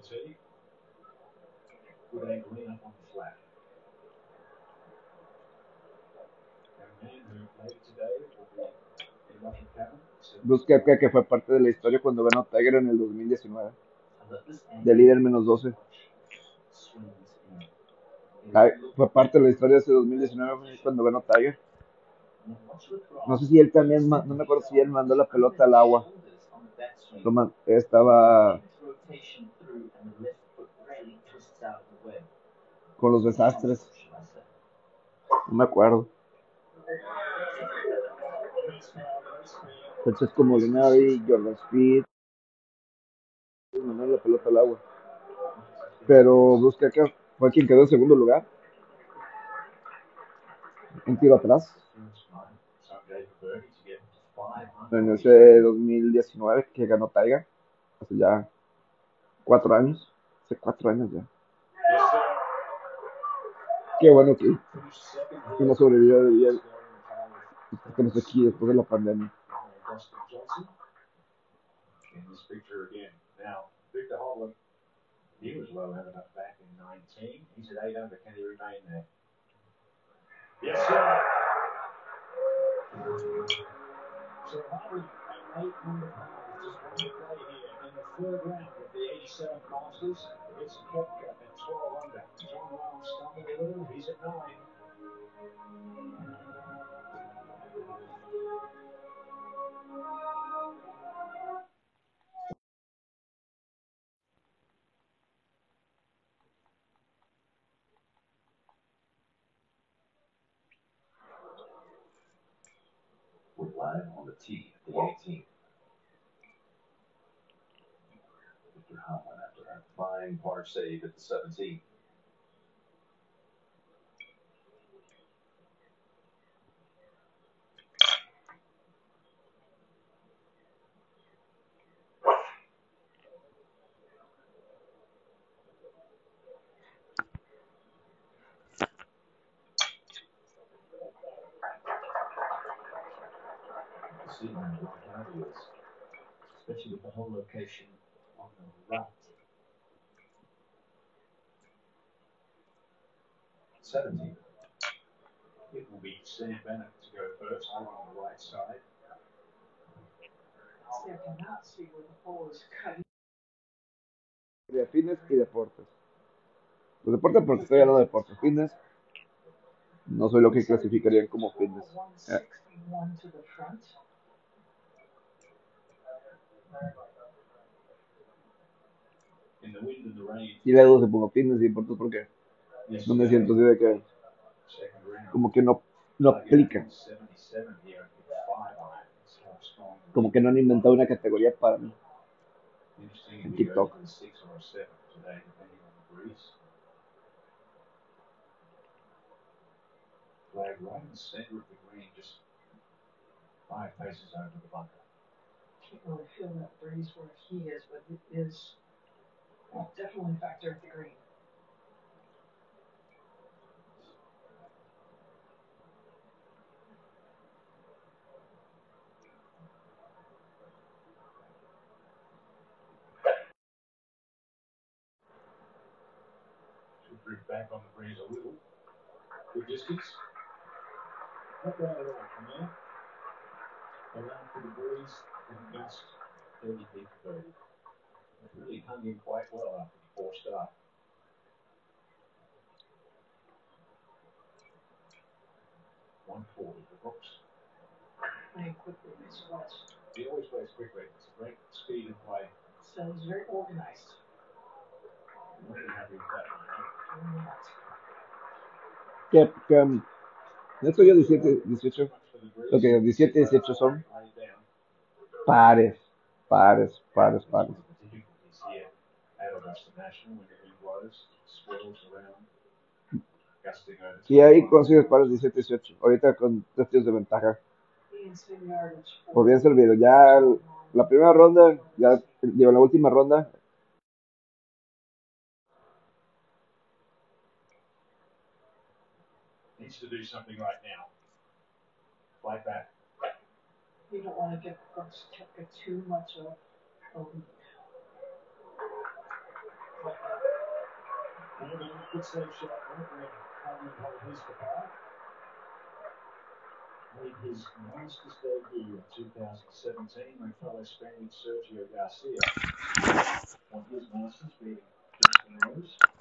Be in Rocky Cabin. Bruce Koepka, que fue parte de la historia cuando ganó Tiger en el 2019. So that this De líder menos 12. swings in. Ay, Fue parte de la historia de ese 2019 cuando ganó Tiger. No sé si él también, no me acuerdo si él mandó la pelota al agua. Estaba con los desastres. No me acuerdo. Francesco Molinari, Jordan Speed. La pelota al agua. Pero Bruce Koepka fue quien quedó en segundo lugar. Un tiro atrás. En ese 2019 que ganó Tiger. Hace ya cuatro años. Hace cuatro años ya. Qué bueno que, que no sobrevivió de. Scoring the final Estamos aquí después de la pandemia. Got Dustin Johnson. In this picture again. Now, Victor Hovland, he was low having up back in 19. He's at 8 under. Can he remain there? Yes, sir. So Harvey at under par, just one play here in the third round of the 87th Masters. It's Koepka at 12 under. John Rahm stumbled a little. He's at nine. We're live on the tee at the 18th. Fine par save at the 17th. See how right it is, especially with the whole location on the right. 17th. It will be Sam Bennett to go first on the right side. See, I cannot see where the hole is cut. De fitness y deportes. Los deportes porque estoy hablando de deportes. Fitness. No soy lo que clasificarían como fitness. Eh, 161 to the front. In the wind and the rain, Y luego se pongo fitness y deportes porque me siento de que como que no, no aplica. 77 here at five iron. That's how strong. Como que no han inventado una categoría para mí. En TikTok. Flag right in of the the bunker. Can't really feel that breeze where he is, but it is definitely a factor at the green. Back on the breeze a little. Good distance. Not bad at all from there. Around for the breeze and gust 30 feet to 30. It really hung in quite well after the four start. One forty for Brooks. Playing quickly, makes sweat. He always plays quickly. It's great speed and play. So he's very organized. Que, que, um, estos ya 17, 18, Much for the breeze. lo que 17, 18 son pares, pares, pares, pares. Si ahí consigues pares 17, 18, ahorita con tres tiros de ventaja, olvídense el video. Ya la primera ronda, ya digo, la última ronda, Needs to do something right now. Like that. You don't want to give Brooks too much of a lead. Maybe a good save shot there for Harvey hold his par. Made his Masters debut in 2017 when fellow Spaniard Sergio Garcia won his Masters beating Justin Rose.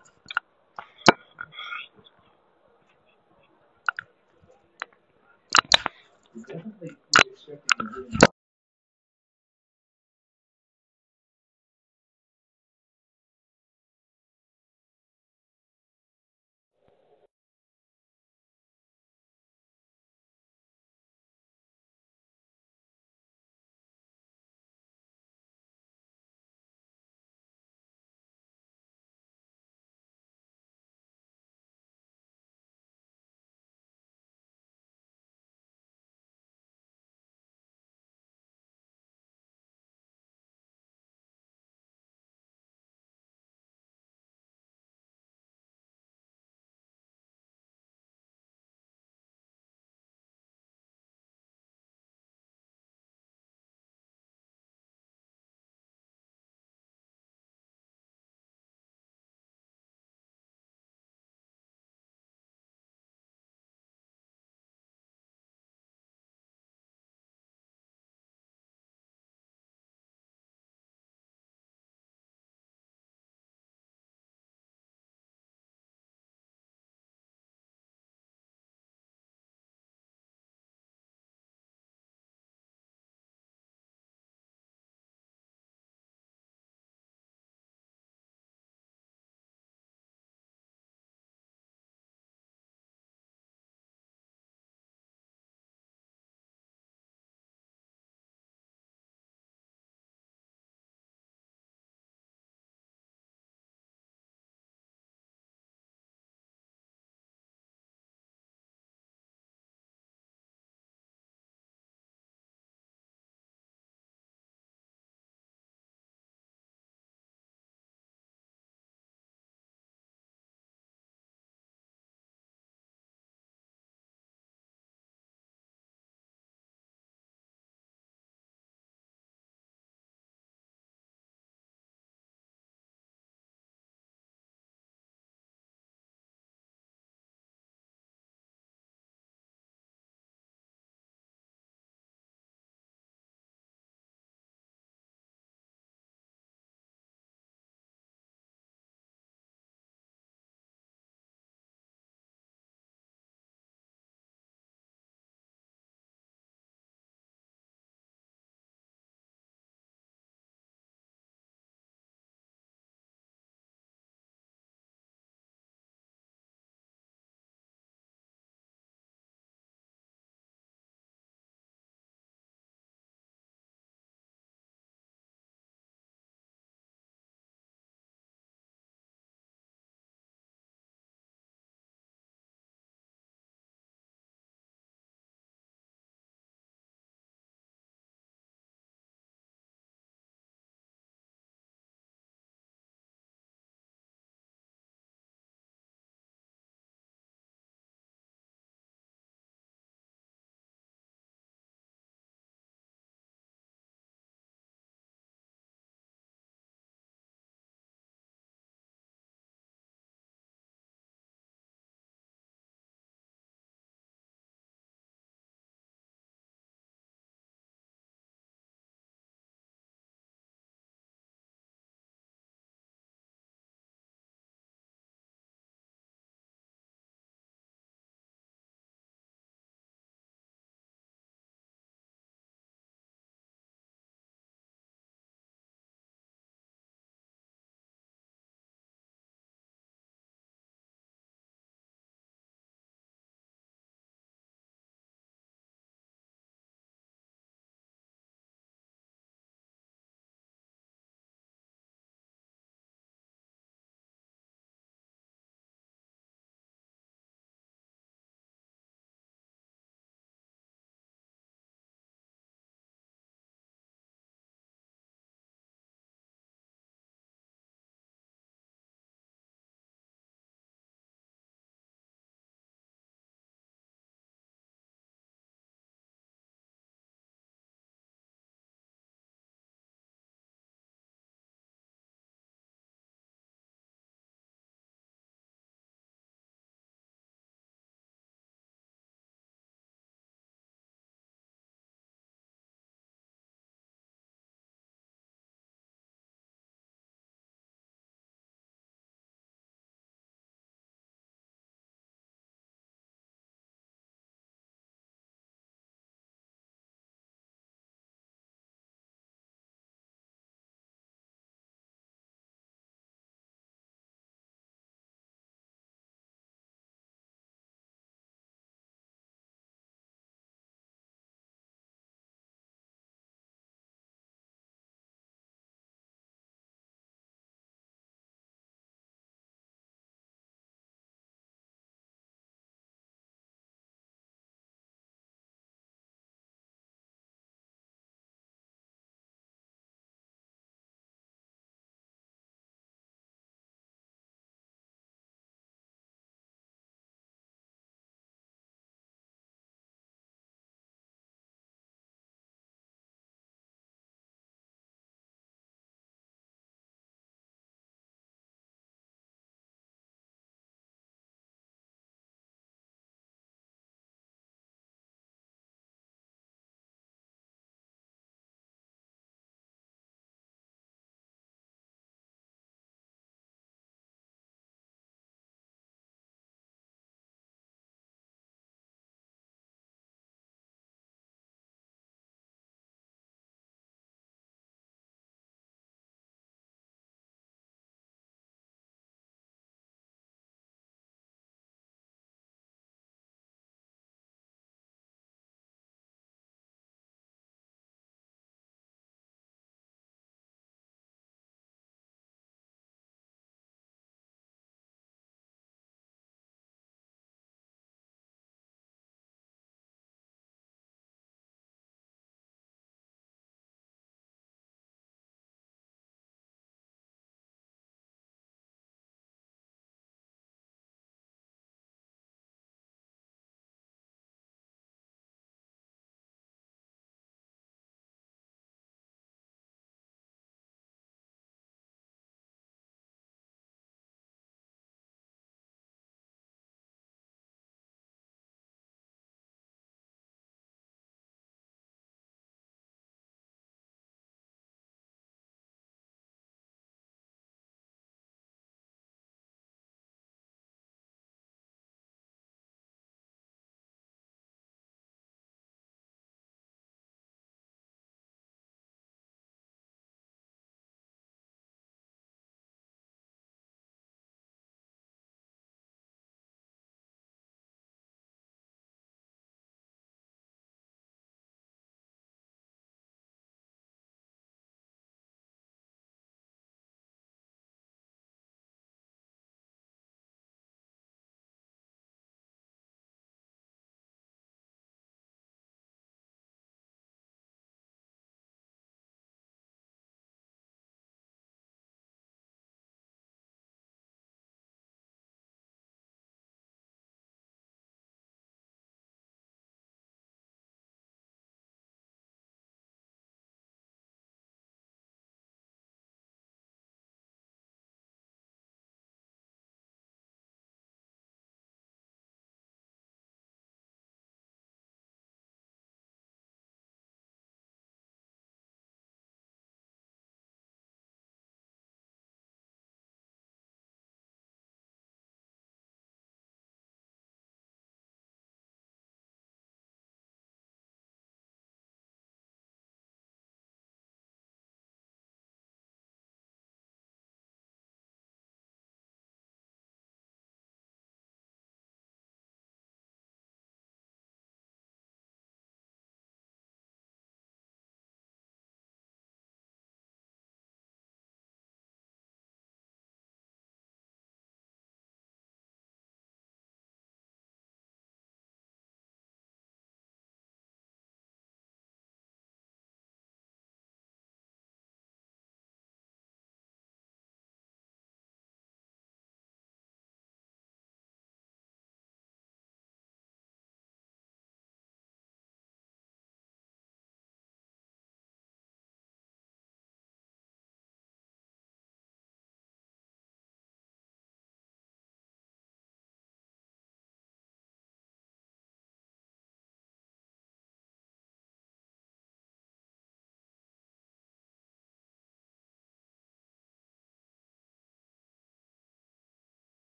definitely pretty restricting.